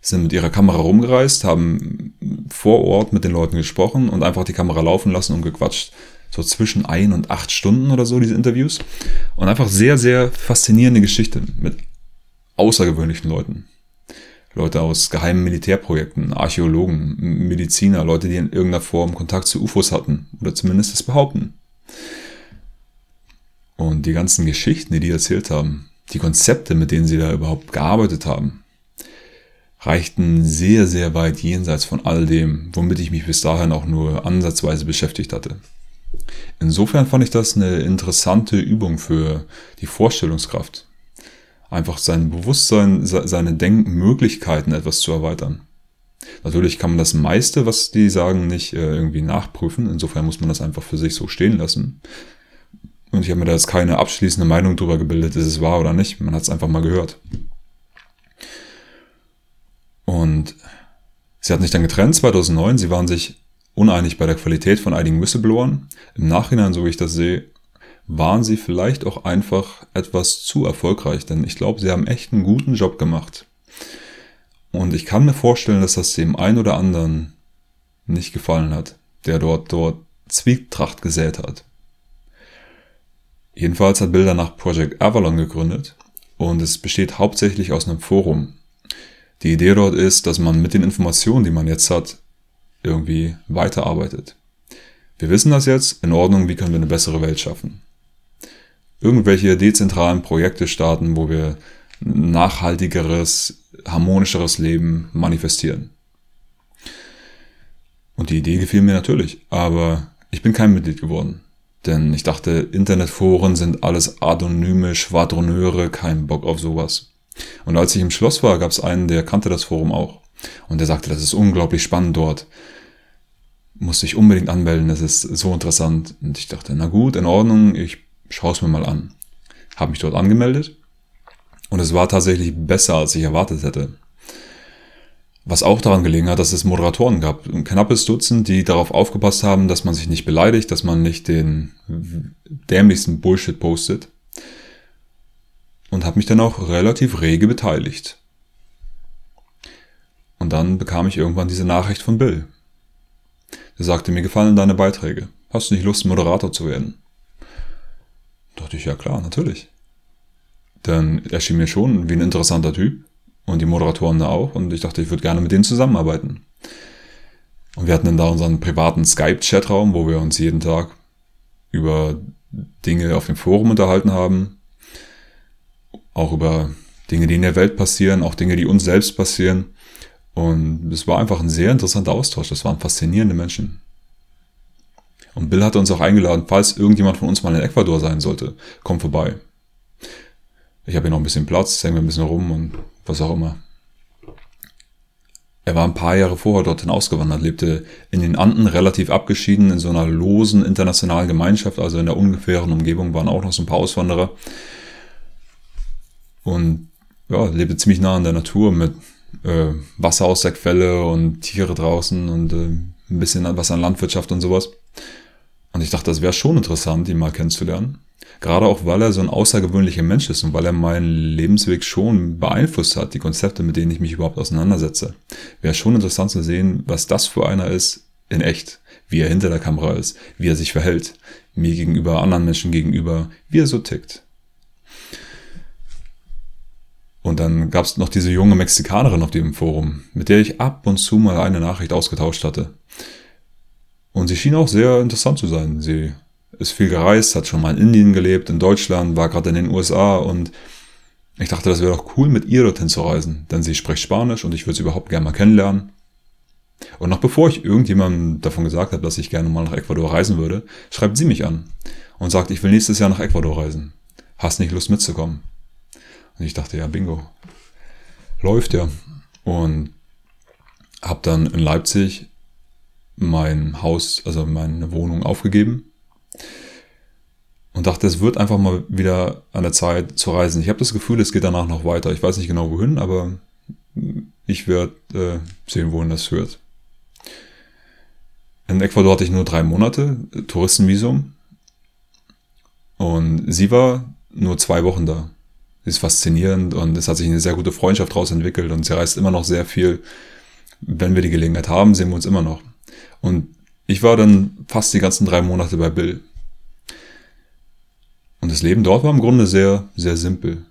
Sind mit ihrer Kamera rumgereist, haben vor Ort mit den Leuten gesprochen und einfach die Kamera laufen lassen und gequatscht. So zwischen ein und acht Stunden oder so, diese Interviews. Und einfach sehr, sehr faszinierende Geschichte mit außergewöhnlichen Leuten. Leute aus geheimen Militärprojekten, Archäologen, Mediziner, Leute, die in irgendeiner Form Kontakt zu UFOs hatten oder zumindest das behaupten. Und die ganzen Geschichten, die die erzählt haben, die Konzepte, mit denen sie da überhaupt gearbeitet haben, reichten sehr, sehr weit jenseits von all dem, womit ich mich bis dahin auch nur ansatzweise beschäftigt hatte. Insofern fand ich das eine interessante Übung für die Vorstellungskraft, einfach sein Bewusstsein, seine Denkmöglichkeiten etwas zu erweitern. Natürlich kann man das meiste, was die sagen, nicht äh, irgendwie nachprüfen. Insofern muss man das einfach für sich so stehen lassen. Und ich habe mir da jetzt keine abschließende Meinung drüber gebildet, ist es wahr oder nicht. Man hat es einfach mal gehört. Und sie hatten sich dann getrennt 2009. Sie waren sich uneinig bei der Qualität von einigen Whistleblowern. Im Nachhinein, so wie ich das sehe, waren sie vielleicht auch einfach etwas zu erfolgreich, denn ich glaube, sie haben echt einen guten Job gemacht. Und ich kann mir vorstellen, dass das dem einen oder anderen nicht gefallen hat, der dort, dort Zwietracht gesät hat. Jedenfalls hat Bilder nach Project Avalon gegründet und es besteht hauptsächlich aus einem Forum. Die Idee dort ist, dass man mit den Informationen, die man jetzt hat, irgendwie weiterarbeitet. Wir wissen das jetzt, in Ordnung, wie können wir eine bessere Welt schaffen? irgendwelche dezentralen Projekte starten, wo wir nachhaltigeres harmonischeres Leben manifestieren. Und die Idee gefiel mir natürlich, aber ich bin kein Mitglied geworden. Denn ich dachte, Internetforen sind alles anonyme Schwadroneure, kein Bock auf sowas. Und als ich im Schloss war, gab es einen, der kannte das Forum auch. Und der sagte, das ist unglaublich spannend dort. Musste ich unbedingt anmelden, das ist so interessant. Und ich dachte, na gut, in Ordnung, ich schaue es mir mal an. Habe mich dort angemeldet. Und es war tatsächlich besser, als ich erwartet hätte. Was auch daran gelegen hat, dass es Moderatoren gab, ein knappes Dutzend, die darauf aufgepasst haben, dass man sich nicht beleidigt, dass man nicht den dämlichsten Bullshit postet. Und habe mich dann auch relativ rege beteiligt. Und dann bekam ich irgendwann diese Nachricht von Bill. Er sagte, mir gefallen deine Beiträge. Hast du nicht Lust, Moderator zu werden? Da dachte ich, ja klar, natürlich. Dann erschien mir schon wie ein interessanter Typ und die Moderatoren da auch. Und ich dachte, ich würde gerne mit denen zusammenarbeiten. Und wir hatten dann da unseren privaten Skype-Chatraum, wo wir uns jeden Tag über Dinge auf dem Forum unterhalten haben. Auch über Dinge, die in der Welt passieren, auch Dinge, die uns selbst passieren. Und es war einfach ein sehr interessanter Austausch. Das waren faszinierende Menschen. Und Bill hatte uns auch eingeladen, falls irgendjemand von uns mal in Ecuador sein sollte, komm vorbei. Ich habe hier noch ein bisschen Platz, hängen wir ein bisschen rum und was auch immer. Er war ein paar Jahre vorher dorthin ausgewandert, lebte in den Anden relativ abgeschieden in so einer losen internationalen Gemeinschaft, also in der ungefähren Umgebung waren auch noch so ein paar Auswanderer. Und ja, lebte ziemlich nah an der Natur mit äh, Wasser aus der Quelle und Tiere draußen und äh, ein bisschen was an Landwirtschaft und sowas. Und ich dachte, das wäre schon interessant, ihn mal kennenzulernen. Gerade auch, weil er so ein außergewöhnlicher Mensch ist und weil er meinen Lebensweg schon beeinflusst hat, die Konzepte, mit denen ich mich überhaupt auseinandersetze. Wäre schon interessant zu sehen, was das für einer ist in echt, wie er hinter der Kamera ist, wie er sich verhält, mir gegenüber, anderen Menschen gegenüber, wie er so tickt. Und dann gab es noch diese junge Mexikanerin auf dem Forum, mit der ich ab und zu mal eine Nachricht ausgetauscht hatte. Und sie schien auch sehr interessant zu sein. Sie ist viel gereist, hat schon mal in Indien gelebt, in Deutschland, war gerade in den USA und ich dachte, das wäre doch cool, mit ihr dorthin zu reisen, denn sie spricht Spanisch und ich würde sie überhaupt gerne mal kennenlernen. Und noch bevor ich irgendjemandem davon gesagt habe, dass ich gerne mal nach Ecuador reisen würde, schreibt sie mich an und sagt, ich will nächstes Jahr nach Ecuador reisen. Hast nicht Lust mitzukommen? Und ich dachte, ja, bingo. Läuft ja. Und habe dann in Leipzig mein Haus, also meine Wohnung aufgegeben und dachte, es wird einfach mal wieder an der Zeit zu reisen. Ich habe das Gefühl, es geht danach noch weiter. Ich weiß nicht genau wohin, aber ich werde äh, sehen, wohin das führt. In Ecuador hatte ich nur drei Monate Touristenvisum und sie war nur zwei Wochen da. Ist faszinierend und es hat sich eine sehr gute Freundschaft daraus entwickelt und sie reist immer noch sehr viel. Wenn wir die Gelegenheit haben, sehen wir uns immer noch. Und ich war dann fast die ganzen drei Monate bei Bill. Und das Leben dort war im Grunde sehr, sehr simpel.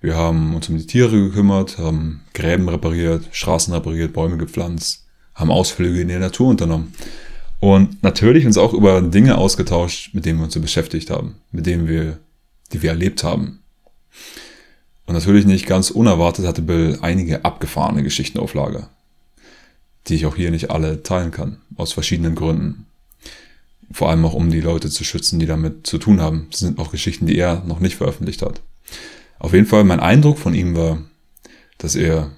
Wir haben uns um die Tiere gekümmert, haben Gräben repariert, Straßen repariert, Bäume gepflanzt, haben Ausflüge in die Natur unternommen. Und natürlich uns auch über Dinge ausgetauscht, mit denen wir uns so beschäftigt haben, mit denen wir, die wir erlebt haben. Und natürlich nicht ganz unerwartet hatte Bill einige abgefahrene Geschichten auf Lager, die ich auch hier nicht alle teilen kann, aus verschiedenen Gründen. Vor allem auch, um die Leute zu schützen, die damit zu tun haben. Das sind auch Geschichten, die er noch nicht veröffentlicht hat. Auf jeden Fall, mein Eindruck von ihm war, dass er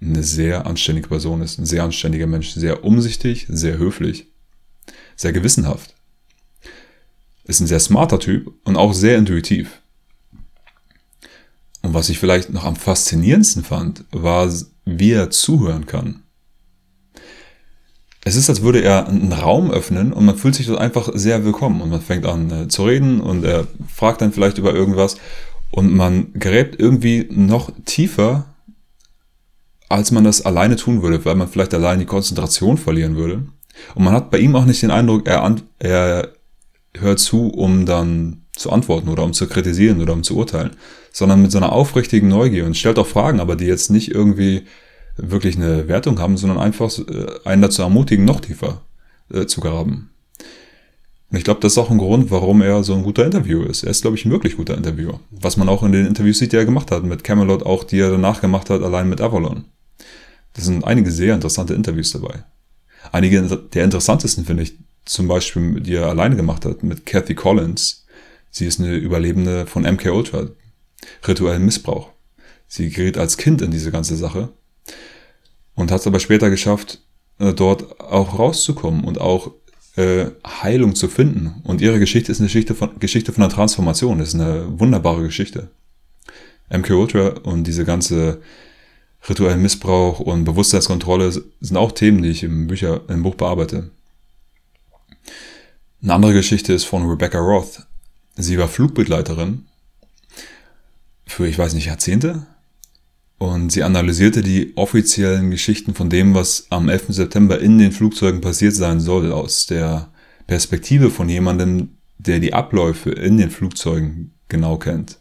eine sehr anständige Person ist, ein sehr anständiger Mensch, sehr umsichtig, sehr höflich, sehr gewissenhaft. Ist ein sehr smarter Typ und auch sehr intuitiv. Und was ich vielleicht noch am faszinierendsten fand, war, wie er zuhören kann es ist, als würde er einen Raum öffnen und man fühlt sich dort einfach sehr willkommen und man fängt an äh, zu reden und er fragt dann vielleicht über irgendwas und man gräbt irgendwie noch tiefer, als man das alleine tun würde, weil man vielleicht allein die Konzentration verlieren würde. Und man hat bei ihm auch nicht den Eindruck, er, er hört zu, um dann zu antworten oder um zu kritisieren oder um zu urteilen, sondern mit so einer aufrichtigen Neugier und stellt auch Fragen, aber die jetzt nicht irgendwie wirklich eine Wertung haben, sondern einfach äh, einen dazu ermutigen, noch tiefer äh, zu graben. Und ich glaube, das ist auch ein Grund, warum er so ein guter Interviewer ist. Er ist, glaube ich, ein wirklich guter Interviewer. Was man auch in den Interviews sieht, die er gemacht hat, mit Camelot auch, die er danach gemacht hat, allein mit Avalon. Da sind einige sehr interessante Interviews dabei. Einige der interessantesten finde ich zum Beispiel, die er alleine gemacht hat, mit Kathy Collins. Sie ist eine Überlebende von MK Ultra, rituellen Missbrauch. Sie gerät als Kind in diese ganze Sache und hat es aber später geschafft, äh, dort auch rauszukommen und auch äh, Heilung zu finden. Und ihre Geschichte ist eine Geschichte von, Geschichte von einer Transformation. Das ist eine wunderbare Geschichte. MK Ultra und diese ganze rituellen Missbrauch und Bewusstseinskontrolle sind auch Themen, die ich im, Bücher, im Buch bearbeite. Eine andere Geschichte ist von Rebecca Roth. Sie war Flugbegleiterin für, ich weiß nicht, Jahrzehnte. Und sie analysierte die offiziellen Geschichten von dem, was am 11. September in den Flugzeugen passiert sein soll, aus der Perspektive von jemandem, der die Abläufe in den Flugzeugen genau kennt.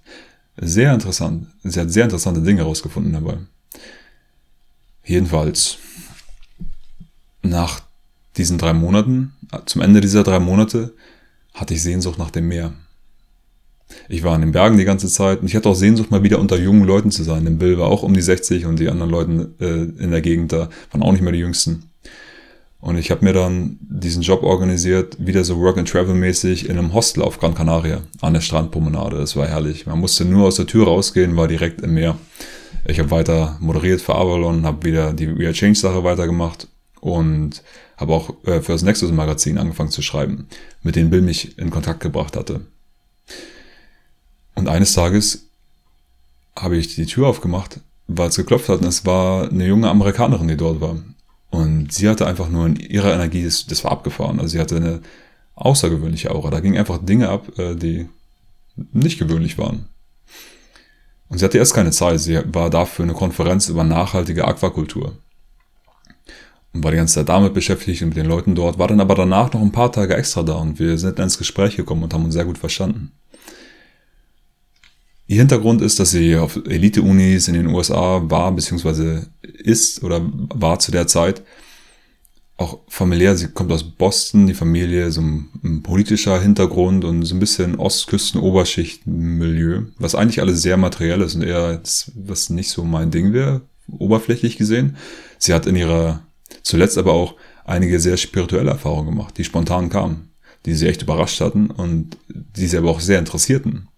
Sehr interessant. Sie hat sehr interessante Dinge herausgefunden dabei. Jedenfalls, nach diesen drei Monaten, zum Ende dieser drei Monate, hatte ich Sehnsucht nach dem Meer. Ich war in den Bergen die ganze Zeit und ich hatte auch Sehnsucht, mal wieder unter jungen Leuten zu sein. Denn Bill war auch um die 60 und die anderen Leute äh, in der Gegend da waren auch nicht mehr die jüngsten. Und ich habe mir dann diesen Job organisiert, wieder so Work-and-Travel-mäßig in einem Hostel auf Gran Canaria an der Strandpromenade. Das war herrlich. Man musste nur aus der Tür rausgehen, war direkt im Meer. Ich habe weiter moderiert für Avalon, habe wieder die We Are Change Sache weitergemacht und habe auch äh, für das Nexus Magazin angefangen zu schreiben, mit denen Bill mich in Kontakt gebracht hatte. Und eines Tages habe ich die Tür aufgemacht, weil es geklopft hat und es war eine junge Amerikanerin, die dort war. Und sie hatte einfach nur in ihrer Energie, das, das war abgefahren. Also sie hatte eine außergewöhnliche Aura. Da gingen einfach Dinge ab, äh, die nicht gewöhnlich waren. Und sie hatte erst keine Zeit. Sie war da für eine Konferenz über nachhaltige Aquakultur. Und war die ganze Zeit damit beschäftigt und mit den Leuten dort, war dann aber danach noch ein paar Tage extra da und wir sind ins Gespräch gekommen und haben uns sehr gut verstanden. Ihr Hintergrund ist, dass sie auf Elite-Unis in den USA war, beziehungsweise ist oder war zu der Zeit. Auch familiär, sie kommt aus Boston, die Familie, so ein, ein politischer Hintergrund und so ein bisschen Ostküsten-Oberschichten-Milieu, was eigentlich alles sehr materiell ist und eher, was nicht so mein Ding wäre, oberflächlich gesehen. Sie hat in ihrer, zuletzt aber auch einige sehr spirituelle Erfahrungen gemacht, die spontan kamen, die sie echt überrascht hatten und die sie aber auch sehr interessierten.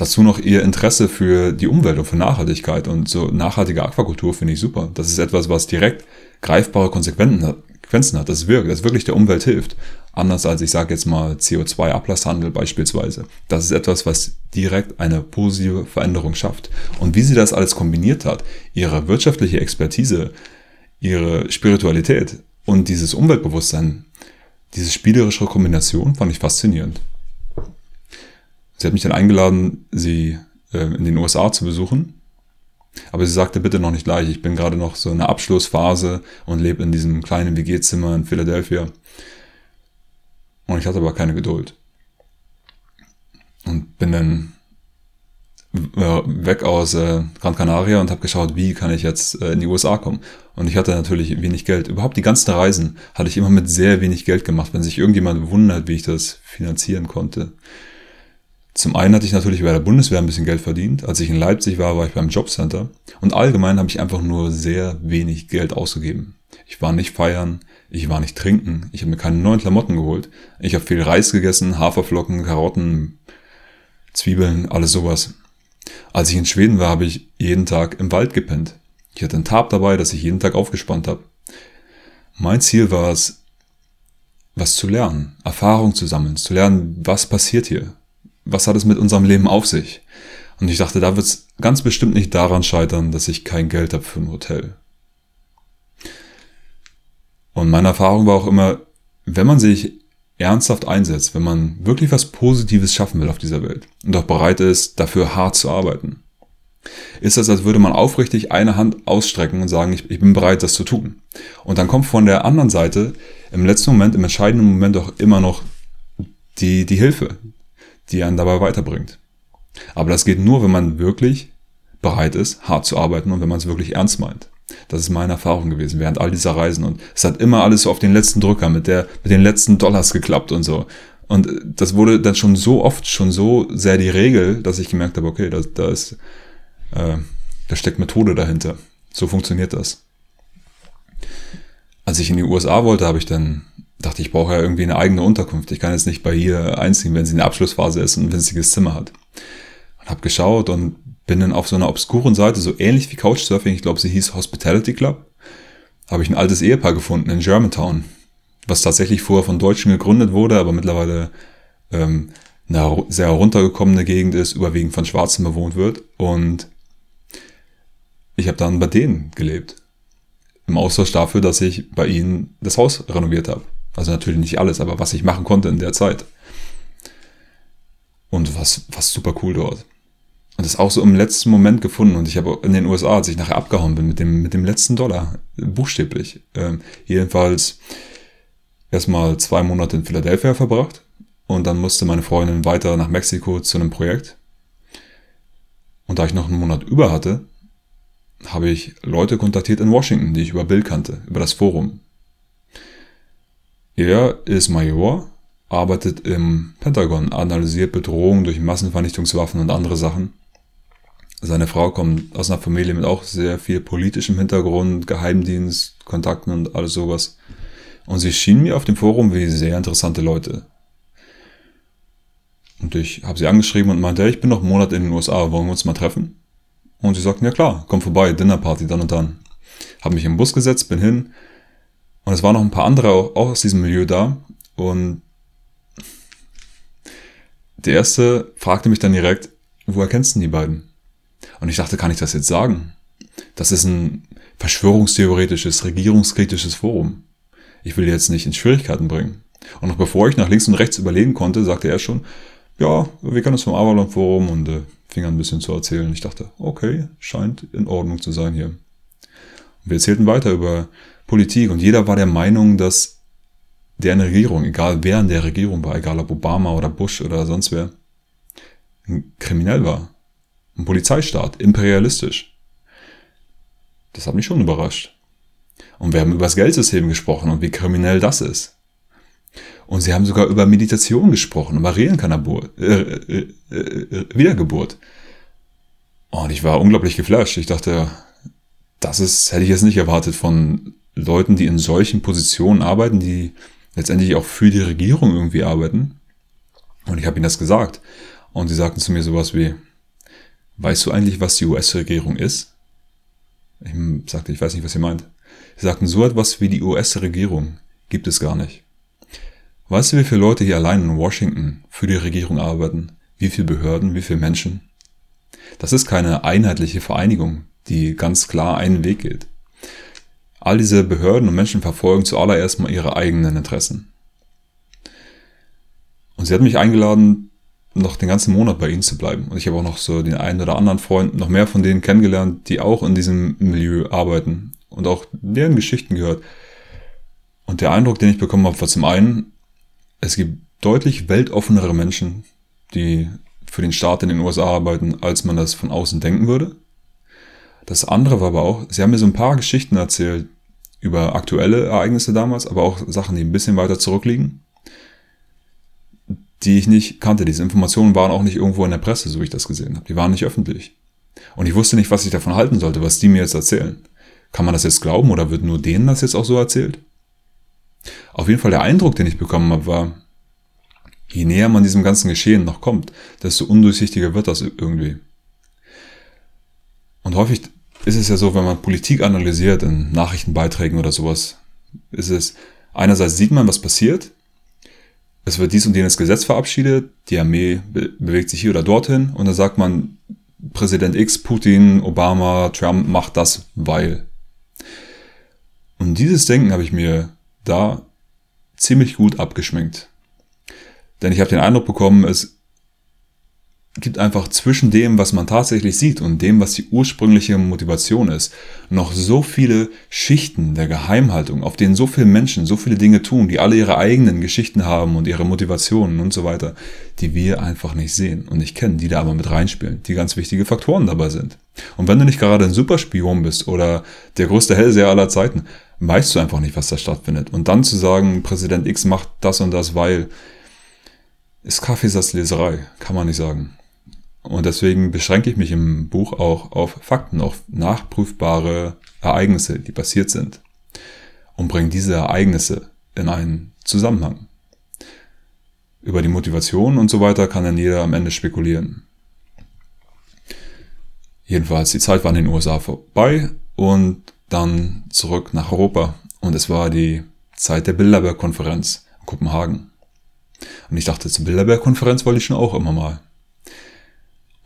Dazu noch ihr Interesse für die Umwelt und für Nachhaltigkeit und so nachhaltige Aquakultur finde ich super. Das ist etwas, was direkt greifbare Konsequenzen hat. Das wirkt, das wirklich der Umwelt hilft. Anders als ich sage jetzt mal CO2-Ablasshandel beispielsweise. Das ist etwas, was direkt eine positive Veränderung schafft. Und wie sie das alles kombiniert hat, ihre wirtschaftliche Expertise, ihre Spiritualität und dieses Umweltbewusstsein, diese spielerische Kombination fand ich faszinierend. Sie hat mich dann eingeladen, sie äh, in den USA zu besuchen. Aber sie sagte bitte noch nicht gleich. Ich bin gerade noch so in der Abschlussphase und lebe in diesem kleinen WG-Zimmer in Philadelphia. Und ich hatte aber keine Geduld. Und bin dann äh, weg aus äh, Gran Canaria und habe geschaut, wie kann ich jetzt äh, in die USA kommen. Und ich hatte natürlich wenig Geld. Überhaupt die ganzen Reisen hatte ich immer mit sehr wenig Geld gemacht. Wenn sich irgendjemand wundert, wie ich das finanzieren konnte. Zum einen hatte ich natürlich bei der Bundeswehr ein bisschen Geld verdient. Als ich in Leipzig war, war ich beim Jobcenter. Und allgemein habe ich einfach nur sehr wenig Geld ausgegeben. Ich war nicht feiern, ich war nicht trinken, ich habe mir keine neuen Klamotten geholt. Ich habe viel Reis gegessen, Haferflocken, Karotten, Zwiebeln, alles sowas. Als ich in Schweden war, habe ich jeden Tag im Wald gepennt. Ich hatte ein Tab dabei, das ich jeden Tag aufgespannt habe. Mein Ziel war es, was zu lernen, Erfahrung zu sammeln, zu lernen, was passiert hier, was hat es mit unserem Leben auf sich? Und ich dachte, da wird es ganz bestimmt nicht daran scheitern, dass ich kein Geld habe für ein Hotel. Und meine Erfahrung war auch immer, wenn man sich ernsthaft einsetzt, wenn man wirklich was Positives schaffen will auf dieser Welt und auch bereit ist, dafür hart zu arbeiten, ist das, als würde man aufrichtig eine Hand ausstrecken und sagen, ich, ich bin bereit, das zu tun. Und dann kommt von der anderen Seite im letzten Moment, im entscheidenden Moment auch immer noch die, die Hilfe, die einen dabei weiterbringt. Aber das geht nur, wenn man wirklich bereit ist, hart zu arbeiten und wenn man es wirklich ernst meint. Das ist meine Erfahrung gewesen während all dieser Reisen. Und es hat immer alles so auf den letzten Drücker mit, der, mit den letzten Dollars geklappt und so. Und das wurde dann schon so oft, schon so sehr die Regel, dass ich gemerkt habe, okay, da, da ist, äh, da steckt Methode dahinter. So funktioniert das. Als ich in die USA wollte, habe ich dann dachte, ich brauche ja irgendwie eine eigene Unterkunft. Ich kann jetzt nicht bei ihr einziehen, wenn sie in der Abschlussphase ist und ein winziges Zimmer hat. Und habe geschaut und bin dann auf so einer obskuren Seite, so ähnlich wie Couchsurfing, ich glaube, sie hieß Hospitality Club, habe ich ein altes Ehepaar gefunden in Germantown, was tatsächlich vorher von Deutschen gegründet wurde, aber mittlerweile ähm, eine sehr heruntergekommene Gegend ist, überwiegend von Schwarzen bewohnt wird. Und ich habe dann bei denen gelebt. Im Austausch dafür, dass ich bei ihnen das Haus renoviert habe. Also natürlich nicht alles, aber was ich machen konnte in der Zeit. Und was, was super cool dort. Und das auch so im letzten Moment gefunden. Und ich habe in den USA, als ich nachher abgehauen bin, mit dem, mit dem letzten Dollar, buchstäblich, äh, jedenfalls erstmal zwei Monate in Philadelphia verbracht. Und dann musste meine Freundin weiter nach Mexiko zu einem Projekt. Und da ich noch einen Monat über hatte, habe ich Leute kontaktiert in Washington, die ich über Bill kannte, über das Forum. Er ist Major, arbeitet im Pentagon, analysiert Bedrohungen durch Massenvernichtungswaffen und andere Sachen. Seine Frau kommt aus einer Familie mit auch sehr viel politischem Hintergrund, Geheimdienst, Kontakten und alles sowas. Und sie schienen mir auf dem Forum wie sehr interessante Leute. Und ich habe sie angeschrieben und meinte, ich bin noch einen Monat in den USA, wollen wir uns mal treffen? Und sie sagten, ja klar, komm vorbei, Dinnerparty, dann und dann. Hab mich im Bus gesetzt, bin hin. Und es waren noch ein paar andere auch, aus diesem Milieu da. Und der erste fragte mich dann direkt, woher kennst du die beiden? Und ich dachte, kann ich das jetzt sagen? Das ist ein verschwörungstheoretisches, regierungskritisches Forum. Ich will jetzt nicht in Schwierigkeiten bringen. Und noch bevor ich nach links und rechts überlegen konnte, sagte er schon, ja, wir kennen uns vom Avalon Forum und äh, fing an ein bisschen zu erzählen. Ich dachte, okay, scheint in Ordnung zu sein hier. Und wir erzählten weiter über Politik und jeder war der Meinung, dass deren Regierung, egal wer in der Regierung war, egal ob Obama oder Bush oder sonst wer, kriminell war. Ein Polizeistaat, imperialistisch. Das hat mich schon überrascht. Und wir haben über das Geldsystem gesprochen und wie kriminell das ist. Und sie haben sogar über Meditation gesprochen, über Reinkarnabur, äh, äh, äh, äh, Wiedergeburt. Und ich war unglaublich geflasht. Ich dachte, das ist, hätte ich jetzt nicht erwartet von Leuten, die in solchen Positionen arbeiten, die letztendlich auch für die Regierung irgendwie arbeiten. Und ich habe ihnen das gesagt. Und sie sagten zu mir sowas wie, weißt du eigentlich, was die US-Regierung ist? Ich sagte, ich weiß nicht, was ihr meint. Sie sagten, so etwas wie die US-Regierung gibt es gar nicht. Weißt du, wie viele Leute hier allein in Washington für die Regierung arbeiten? Wie viele Behörden, wie viele Menschen? Das ist keine einheitliche Vereinigung, die ganz klar einen Weg geht. All diese Behörden und Menschen verfolgen zuallererst mal ihre eigenen Interessen. Und sie hat mich eingeladen, noch den ganzen Monat bei ihnen zu bleiben. Und ich habe auch noch so den einen oder anderen Freund, noch mehr von denen kennengelernt, die auch in diesem Milieu arbeiten und auch deren Geschichten gehört. Und der Eindruck, den ich bekommen habe, war zum einen, es gibt deutlich weltoffenere Menschen, die für den Staat in den USA arbeiten, als man das von außen denken würde. Das andere war aber auch, sie haben mir so ein paar Geschichten erzählt über aktuelle Ereignisse damals, aber auch Sachen, die ein bisschen weiter zurückliegen, die ich nicht kannte. Diese Informationen waren auch nicht irgendwo in der Presse, so wie ich das gesehen habe. Die waren nicht öffentlich. Und ich wusste nicht, was ich davon halten sollte, was die mir jetzt erzählen. Kann man das jetzt glauben oder wird nur denen das jetzt auch so erzählt? Auf jeden Fall der Eindruck, den ich bekommen habe, war, je näher man diesem ganzen Geschehen noch kommt, desto undurchsichtiger wird das irgendwie. Und häufig ist es ja so, wenn man Politik analysiert in Nachrichtenbeiträgen oder sowas, ist es, einerseits sieht man, was passiert, es wird dies und jenes Gesetz verabschiedet, die Armee be bewegt sich hier oder dorthin und dann sagt man, Präsident X, Putin, Obama, Trump macht das, weil. Und dieses Denken habe ich mir da ziemlich gut abgeschminkt. Denn ich habe den Eindruck bekommen, es, gibt einfach zwischen dem, was man tatsächlich sieht und dem, was die ursprüngliche Motivation ist, noch so viele Schichten der Geheimhaltung, auf denen so viele Menschen so viele Dinge tun, die alle ihre eigenen Geschichten haben und ihre Motivationen und so weiter, die wir einfach nicht sehen und nicht kennen, die da aber mit reinspielen, die ganz wichtige Faktoren dabei sind. Und wenn du nicht gerade ein Superspion bist oder der größte Hellseher aller Zeiten, weißt du einfach nicht, was da stattfindet. Und dann zu sagen, Präsident X macht das und das, weil, ist Kaffeesatzleserei, kann man nicht sagen. Und deswegen beschränke ich mich im Buch auch auf Fakten, auf nachprüfbare Ereignisse, die passiert sind. Und bringe diese Ereignisse in einen Zusammenhang. Über die Motivation und so weiter kann dann jeder am Ende spekulieren. Jedenfalls, die Zeit war in den USA vorbei und dann zurück nach Europa. Und es war die Zeit der Bilderberg-Konferenz in Kopenhagen. Und ich dachte, zur Bilderberg-Konferenz wollte ich schon auch immer mal.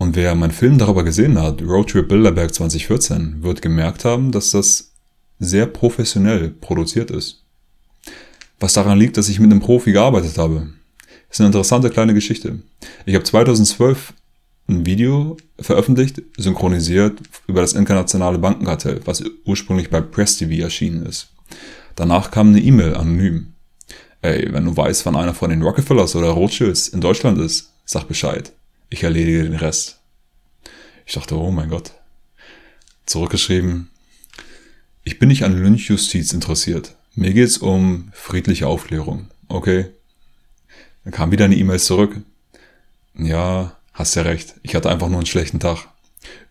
Und wer meinen Film darüber gesehen hat, Roadtrip Bilderberg 2014, wird gemerkt haben, dass das sehr professionell produziert ist. Was daran liegt, dass ich mit einem Profi gearbeitet habe. ist eine interessante kleine Geschichte. Ich habe 2012 ein Video veröffentlicht, synchronisiert über das internationale Bankenkartell, was ursprünglich bei Press TV erschienen ist. Danach kam eine E-Mail anonym. Ey, wenn du weißt, wann einer von den Rockefellers oder Rothschilds in Deutschland ist, sag Bescheid. Ich erledige den Rest. Ich dachte, oh mein Gott. Zurückgeschrieben. Ich bin nicht an Lynchjustiz interessiert. Mir geht's um friedliche Aufklärung. Okay. Dann kam wieder eine E-Mail zurück. Ja, hast ja recht. Ich hatte einfach nur einen schlechten Tag.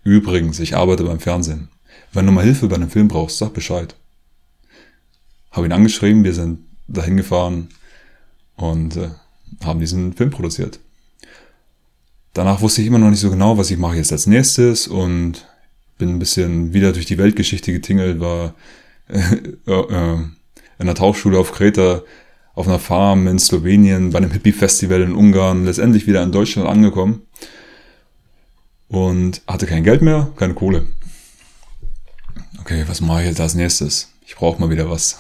Übrigens, ich arbeite beim Fernsehen. Wenn du mal Hilfe bei einem Film brauchst, sag Bescheid. Habe ihn angeschrieben, wir sind dahin gefahren und äh, haben diesen Film produziert. Danach wusste ich immer noch nicht so genau, was ich mache jetzt als nächstes und bin ein bisschen wieder durch die Weltgeschichte getingelt, war *laughs* äh, äh, in der Tauchschule auf Kreta, auf einer Farm in Slowenien, bei einem Hippie-Festival in Ungarn, letztendlich wieder in Deutschland angekommen und hatte kein Geld mehr, keine Kohle. Okay, was mache ich jetzt als nächstes? Ich brauche mal wieder was.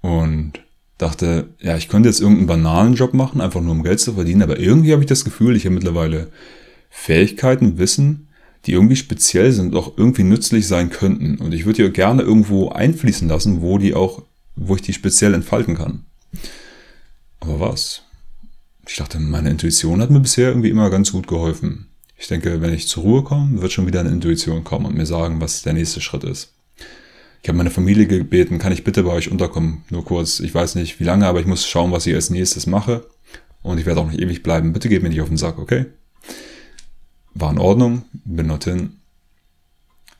Und dachte, ja, ich könnte jetzt irgendeinen banalen Job machen, einfach nur um Geld zu verdienen, aber irgendwie habe ich das Gefühl, ich habe mittlerweile Fähigkeiten, Wissen, die irgendwie speziell sind und auch irgendwie nützlich sein könnten. Und ich würde die gerne irgendwo einfließen lassen, wo die auch, wo ich die speziell entfalten kann. Aber was? Ich dachte, meine Intuition hat mir bisher irgendwie immer ganz gut geholfen. Ich denke, wenn ich zur Ruhe komme, wird schon wieder eine Intuition kommen und mir sagen, was der nächste Schritt ist. Ich habe meine Familie gebeten, kann ich bitte bei euch unterkommen? Nur kurz, ich weiß nicht wie lange, aber ich muss schauen, was ich als nächstes mache. Und ich werde auch nicht ewig bleiben. Bitte geht mir nicht auf den Sack, okay? War in Ordnung, bin dorthin,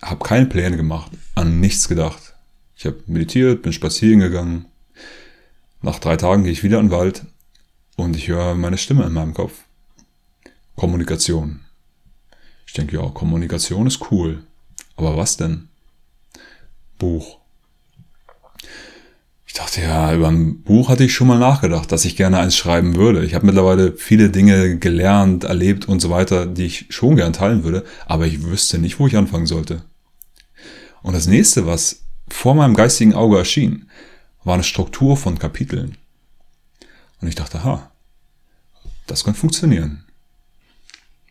habe keine Pläne gemacht, an nichts gedacht. Ich habe meditiert, bin spazieren gegangen. Nach drei Tagen gehe ich wieder in den Wald und ich höre meine Stimme in meinem Kopf. Kommunikation. Ich denke, ja, Kommunikation ist cool. Aber was denn? Buch. Ich dachte ja, über ein Buch hatte ich schon mal nachgedacht, dass ich gerne eins schreiben würde. Ich habe mittlerweile viele Dinge gelernt, erlebt und so weiter, die ich schon gern teilen würde, aber ich wüsste nicht, wo ich anfangen sollte. Und das nächste, was vor meinem geistigen Auge erschien, war eine Struktur von Kapiteln. Und ich dachte, ha, das könnte funktionieren.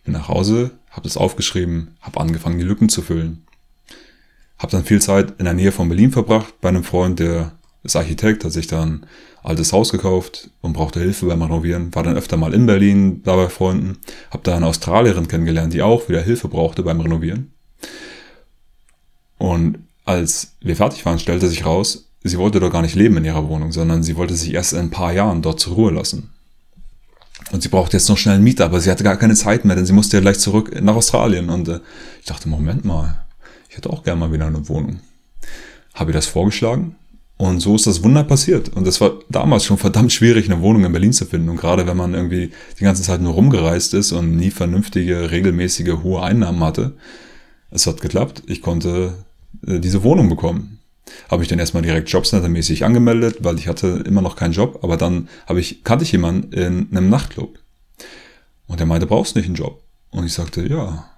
Bin nach Hause, habe das aufgeschrieben, habe angefangen, die Lücken zu füllen. Habe dann viel Zeit in der Nähe von Berlin verbracht bei einem Freund, der ist Architekt, hat sich dann ein altes Haus gekauft und brauchte Hilfe beim Renovieren. War dann öfter mal in Berlin da bei Freunden. Habe da eine Australierin kennengelernt, die auch wieder Hilfe brauchte beim Renovieren. Und als wir fertig waren, stellte sich raus, sie wollte dort gar nicht leben in ihrer Wohnung, sondern sie wollte sich erst in ein paar Jahren dort zur Ruhe lassen. Und sie brauchte jetzt noch schnell einen Mieter, aber sie hatte gar keine Zeit mehr, denn sie musste ja gleich zurück nach Australien. Und äh, ich dachte, Moment mal, ich hätte auch gerne mal wieder eine Wohnung. Habe ihr das vorgeschlagen und so ist das Wunder passiert. Und es war damals schon verdammt schwierig, eine Wohnung in Berlin zu finden. Und gerade wenn man irgendwie die ganze Zeit nur rumgereist ist und nie vernünftige, regelmäßige, hohe Einnahmen hatte, es hat geklappt. Ich konnte äh, diese Wohnung bekommen. Habe ich dann erstmal direkt Jobcenter-mäßig angemeldet, weil ich hatte immer noch keinen Job. Aber dann habe ich, kannte ich jemanden in einem Nachtclub. Und der meinte, brauchst nicht einen Job. Und ich sagte, ja.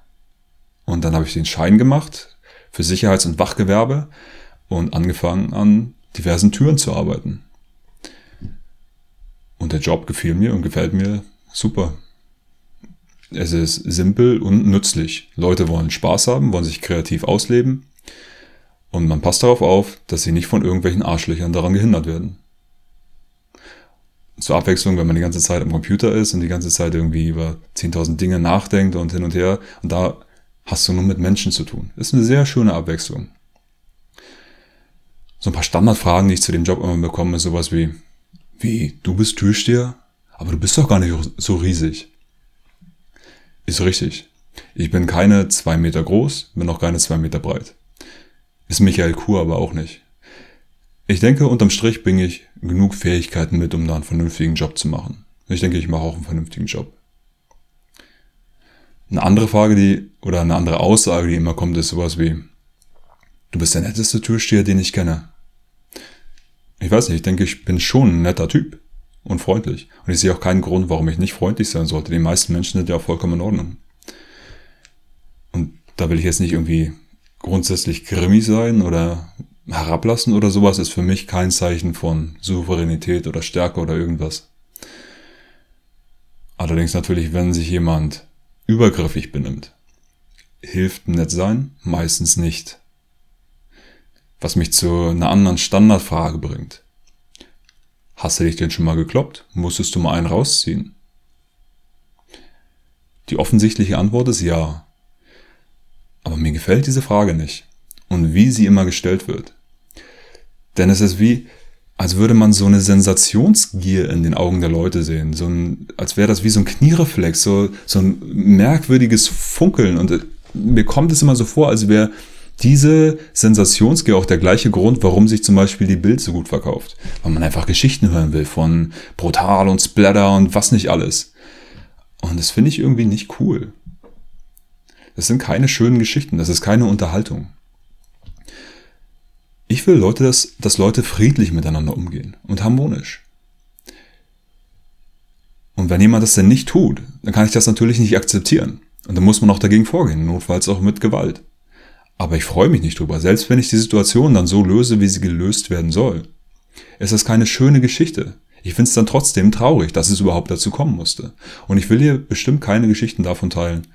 Und dann habe ich den Schein gemacht, für Sicherheits- und Wachgewerbe und angefangen an diversen Türen zu arbeiten. Und der Job gefiel mir und gefällt mir super. Es ist simpel und nützlich. Leute wollen Spaß haben, wollen sich kreativ ausleben. Und man passt darauf auf, dass sie nicht von irgendwelchen Arschlöchern daran gehindert werden. Zur Abwechslung, wenn man die ganze Zeit am Computer ist und die ganze Zeit irgendwie über 10.000 Dinge nachdenkt und hin und her. Und da hast du nur mit Menschen zu tun. Ist eine sehr schöne Abwechslung. So ein paar Standardfragen, die ich zu dem Job immer bekomme, ist sowas wie, wie, du bist Türsteher? Aber du bist doch gar nicht so riesig. Ist richtig. Ich bin keine zwei Meter groß, bin auch keine zwei Meter breit. Ist Michael Kur aber auch nicht. Ich denke, unterm Strich bringe ich genug Fähigkeiten mit, um da einen vernünftigen Job zu machen. Ich denke, ich mache auch einen vernünftigen Job. Eine andere Frage, die, oder eine andere Aussage, die immer kommt, ist sowas wie, du bist der netteste Türsteher, den ich kenne. Ich weiß nicht, ich denke, ich bin schon ein netter Typ und freundlich. Und ich sehe auch keinen Grund, warum ich nicht freundlich sein sollte. Die meisten Menschen sind ja vollkommen in Ordnung. Und da will ich jetzt nicht irgendwie grundsätzlich grimmig sein oder herablassen oder sowas, ist für mich kein Zeichen von Souveränität oder Stärke oder irgendwas. Allerdings natürlich, wenn sich jemand übergriffig benimmt. Hilft nett sein? Meistens nicht. Was mich zu einer anderen Standardfrage bringt. Hast du dich denn schon mal gekloppt? Musstest du mal einen rausziehen? Die offensichtliche Antwort ist ja. Aber mir gefällt diese Frage nicht. Und wie sie immer gestellt wird. Denn es ist wie, als würde man so eine Sensationsgier in den Augen der Leute sehen. So ein, als wäre das wie so ein Kniereflex, so, so ein merkwürdiges Funkeln. Und äh, mir kommt es immer so vor, als wäre diese Sensationsgier auch der gleiche Grund, warum sich zum Beispiel die Bild so gut verkauft. Weil man einfach Geschichten hören will von Brutal und Splatter und was nicht alles. Und das finde ich irgendwie nicht cool. Das sind keine schönen Geschichten, das ist keine Unterhaltung. Ich will Leute, dass, dass Leute friedlich miteinander umgehen und harmonisch. Und wenn jemand das denn nicht tut, dann kann ich das natürlich nicht akzeptieren. Und dann muss man auch dagegen vorgehen, notfalls auch mit Gewalt. Aber ich freue mich nicht drüber, selbst wenn ich die Situation dann so löse, wie sie gelöst werden soll. Ist keine schöne Geschichte. Ich finde es dann trotzdem traurig, dass es überhaupt dazu kommen musste. Und ich will hier bestimmt keine Geschichten davon teilen,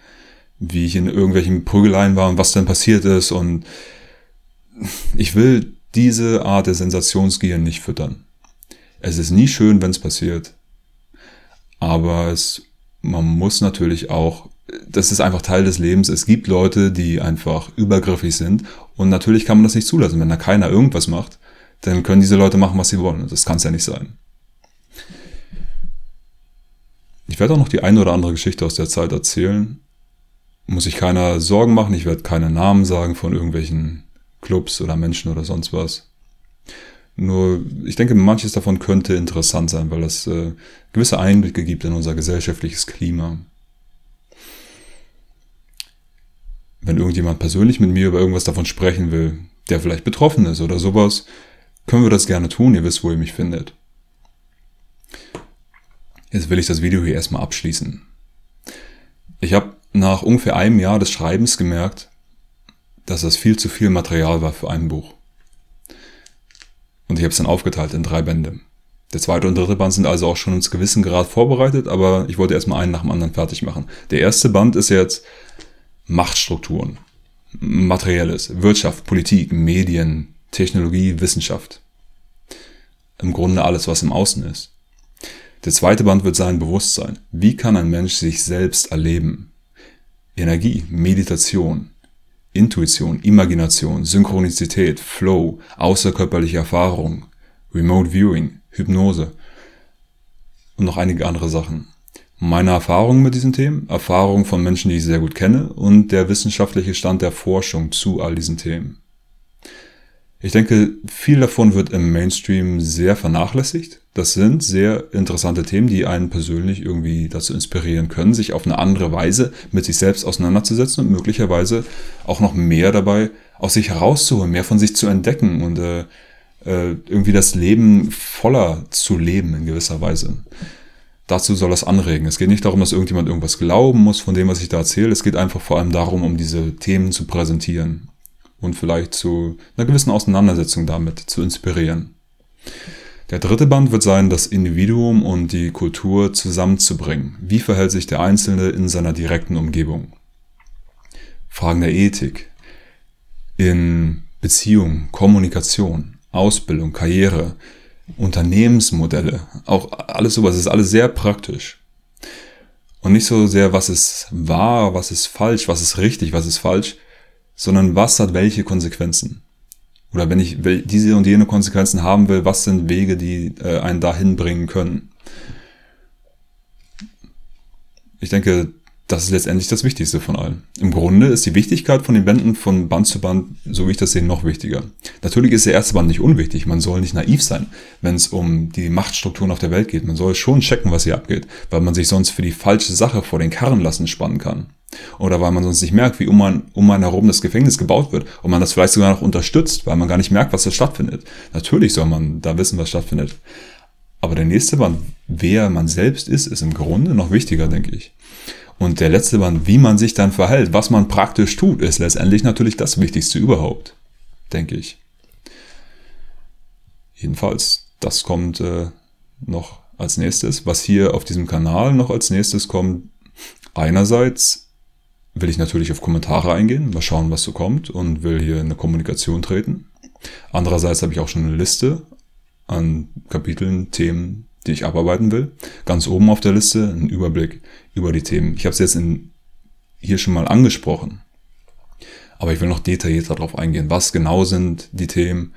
wie ich in irgendwelchen Prügeleien war und was dann passiert ist und ich will diese Art der Sensationsgier nicht füttern. Es ist nie schön, wenn es passiert. Aber es, man muss natürlich auch, das ist einfach Teil des Lebens. Es gibt Leute, die einfach übergriffig sind. Und natürlich kann man das nicht zulassen. Wenn da keiner irgendwas macht, dann können diese Leute machen, was sie wollen. Das kann es ja nicht sein. Ich werde auch noch die eine oder andere Geschichte aus der Zeit erzählen. Muss sich keiner Sorgen machen. Ich werde keine Namen sagen von irgendwelchen Clubs oder Menschen oder sonst was. Nur, ich denke, manches davon könnte interessant sein, weil es äh, gewisse Einblicke gibt in unser gesellschaftliches Klima. Wenn irgendjemand persönlich mit mir über irgendwas davon sprechen will, der vielleicht betroffen ist oder sowas, können wir das gerne tun. Ihr wisst, wo ihr mich findet. Jetzt will ich das Video hier erstmal abschließen. Ich habe nach ungefähr einem Jahr des Schreibens gemerkt, dass das viel zu viel Material war für ein Buch. Und ich habe es dann aufgeteilt in drei Bände. Der zweite und dritte Band sind also auch schon ins gewissen Grad vorbereitet, aber ich wollte erstmal einen nach dem anderen fertig machen. Der erste Band ist jetzt Machtstrukturen, Materielles, Wirtschaft, Politik, Medien, Technologie, Wissenschaft. Im Grunde alles, was im Außen ist. Der zweite Band wird sein Bewusstsein. Wie kann ein Mensch sich selbst erleben? Energie, Meditation, Intuition, Imagination, Synchronizität, Flow, außerkörperliche Erfahrung, Remote Viewing, Hypnose und noch einige andere Sachen. Meine Erfahrungen mit diesen Themen, Erfahrungen von Menschen, die ich sehr gut kenne und der wissenschaftliche Stand der Forschung zu all diesen Themen. Ich denke, viel davon wird im Mainstream sehr vernachlässigt. Das sind sehr interessante Themen, die einen persönlich irgendwie dazu inspirieren können, sich auf eine andere Weise mit sich selbst auseinanderzusetzen und möglicherweise auch noch mehr dabei aus sich herauszuholen, mehr von sich zu entdecken und äh, äh, irgendwie das Leben voller zu leben in gewisser Weise. Dazu soll das anregen. Es geht nicht darum, dass irgendjemand irgendwas glauben muss von dem, was ich da erzähle. Es geht einfach vor allem darum, um diese Themen zu präsentieren und vielleicht zu einer gewissen Auseinandersetzung damit zu inspirieren. Der dritte Band wird sein, das Individuum und die Kultur zusammenzubringen. Wie verhält sich der Einzelne in seiner direkten Umgebung? Fragen der Ethik, in Beziehung, Kommunikation, Ausbildung, Karriere, Unternehmensmodelle, auch alles sowas ist alles sehr praktisch. Und nicht so sehr, was ist wahr, was ist falsch, was ist richtig, was ist falsch, sondern was hat welche Konsequenzen. Oder wenn ich diese und jene Konsequenzen haben will, was sind Wege, die äh, einen dahin bringen können. Ich denke, das ist letztendlich das Wichtigste von allem. Im Grunde ist die Wichtigkeit von den Bänden von Band zu Band, so wie ich das sehe, noch wichtiger. Natürlich ist der erste Band nicht unwichtig. Man soll nicht naiv sein, wenn es um die Machtstrukturen auf der Welt geht. Man soll schon checken, was hier abgeht, weil man sich sonst für die falsche Sache vor den Karren lassen spannen kann. Oder weil man sonst nicht merkt, wie um einen, um einen herum das Gefängnis gebaut wird und man das vielleicht sogar noch unterstützt, weil man gar nicht merkt, was da stattfindet. Natürlich soll man da wissen, was stattfindet. Aber der nächste Band, wer man selbst ist, ist im Grunde noch wichtiger, denke ich. Und der letzte Band, wie man sich dann verhält, was man praktisch tut, ist letztendlich natürlich das Wichtigste überhaupt, denke ich. Jedenfalls, das kommt äh, noch als nächstes. Was hier auf diesem Kanal noch als nächstes kommt, einerseits will ich natürlich auf Kommentare eingehen, mal schauen, was so kommt und will hier in eine Kommunikation treten. Andererseits habe ich auch schon eine Liste an Kapiteln, Themen, die ich abarbeiten will. Ganz oben auf der Liste ein Überblick über die Themen. Ich habe es jetzt in, hier schon mal angesprochen, aber ich will noch detaillierter darauf eingehen. Was genau sind die Themen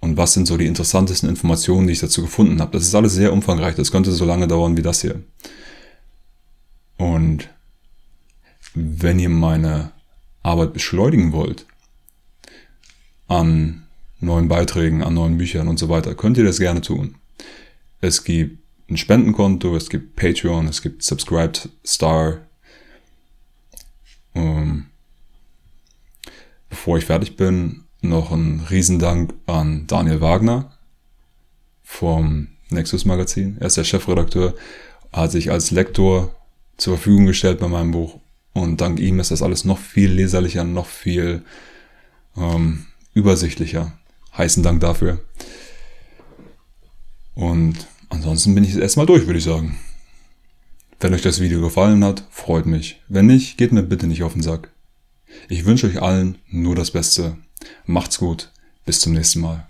und was sind so die interessantesten Informationen, die ich dazu gefunden habe. Das ist alles sehr umfangreich. Das könnte so lange dauern wie das hier. Und wenn ihr meine Arbeit beschleunigen wollt, an neuen Beiträgen, an neuen Büchern und so weiter, könnt ihr das gerne tun. Es gibt ein Spendenkonto, es gibt Patreon, es gibt Subscribed Star. Ähm, bevor ich fertig bin, noch ein Riesendank an Daniel Wagner vom Nexus Magazin. Er ist der Chefredakteur, hat sich als Lektor zur Verfügung gestellt bei meinem Buch. Und dank ihm ist das alles noch viel leserlicher, noch viel ähm, übersichtlicher. Heißen Dank dafür. Und Ansonsten bin ich jetzt erstmal durch, würde ich sagen. Wenn euch das Video gefallen hat, freut mich. Wenn nicht, geht mir bitte nicht auf den Sack. Ich wünsche euch allen nur das Beste. Macht's gut. Bis zum nächsten Mal.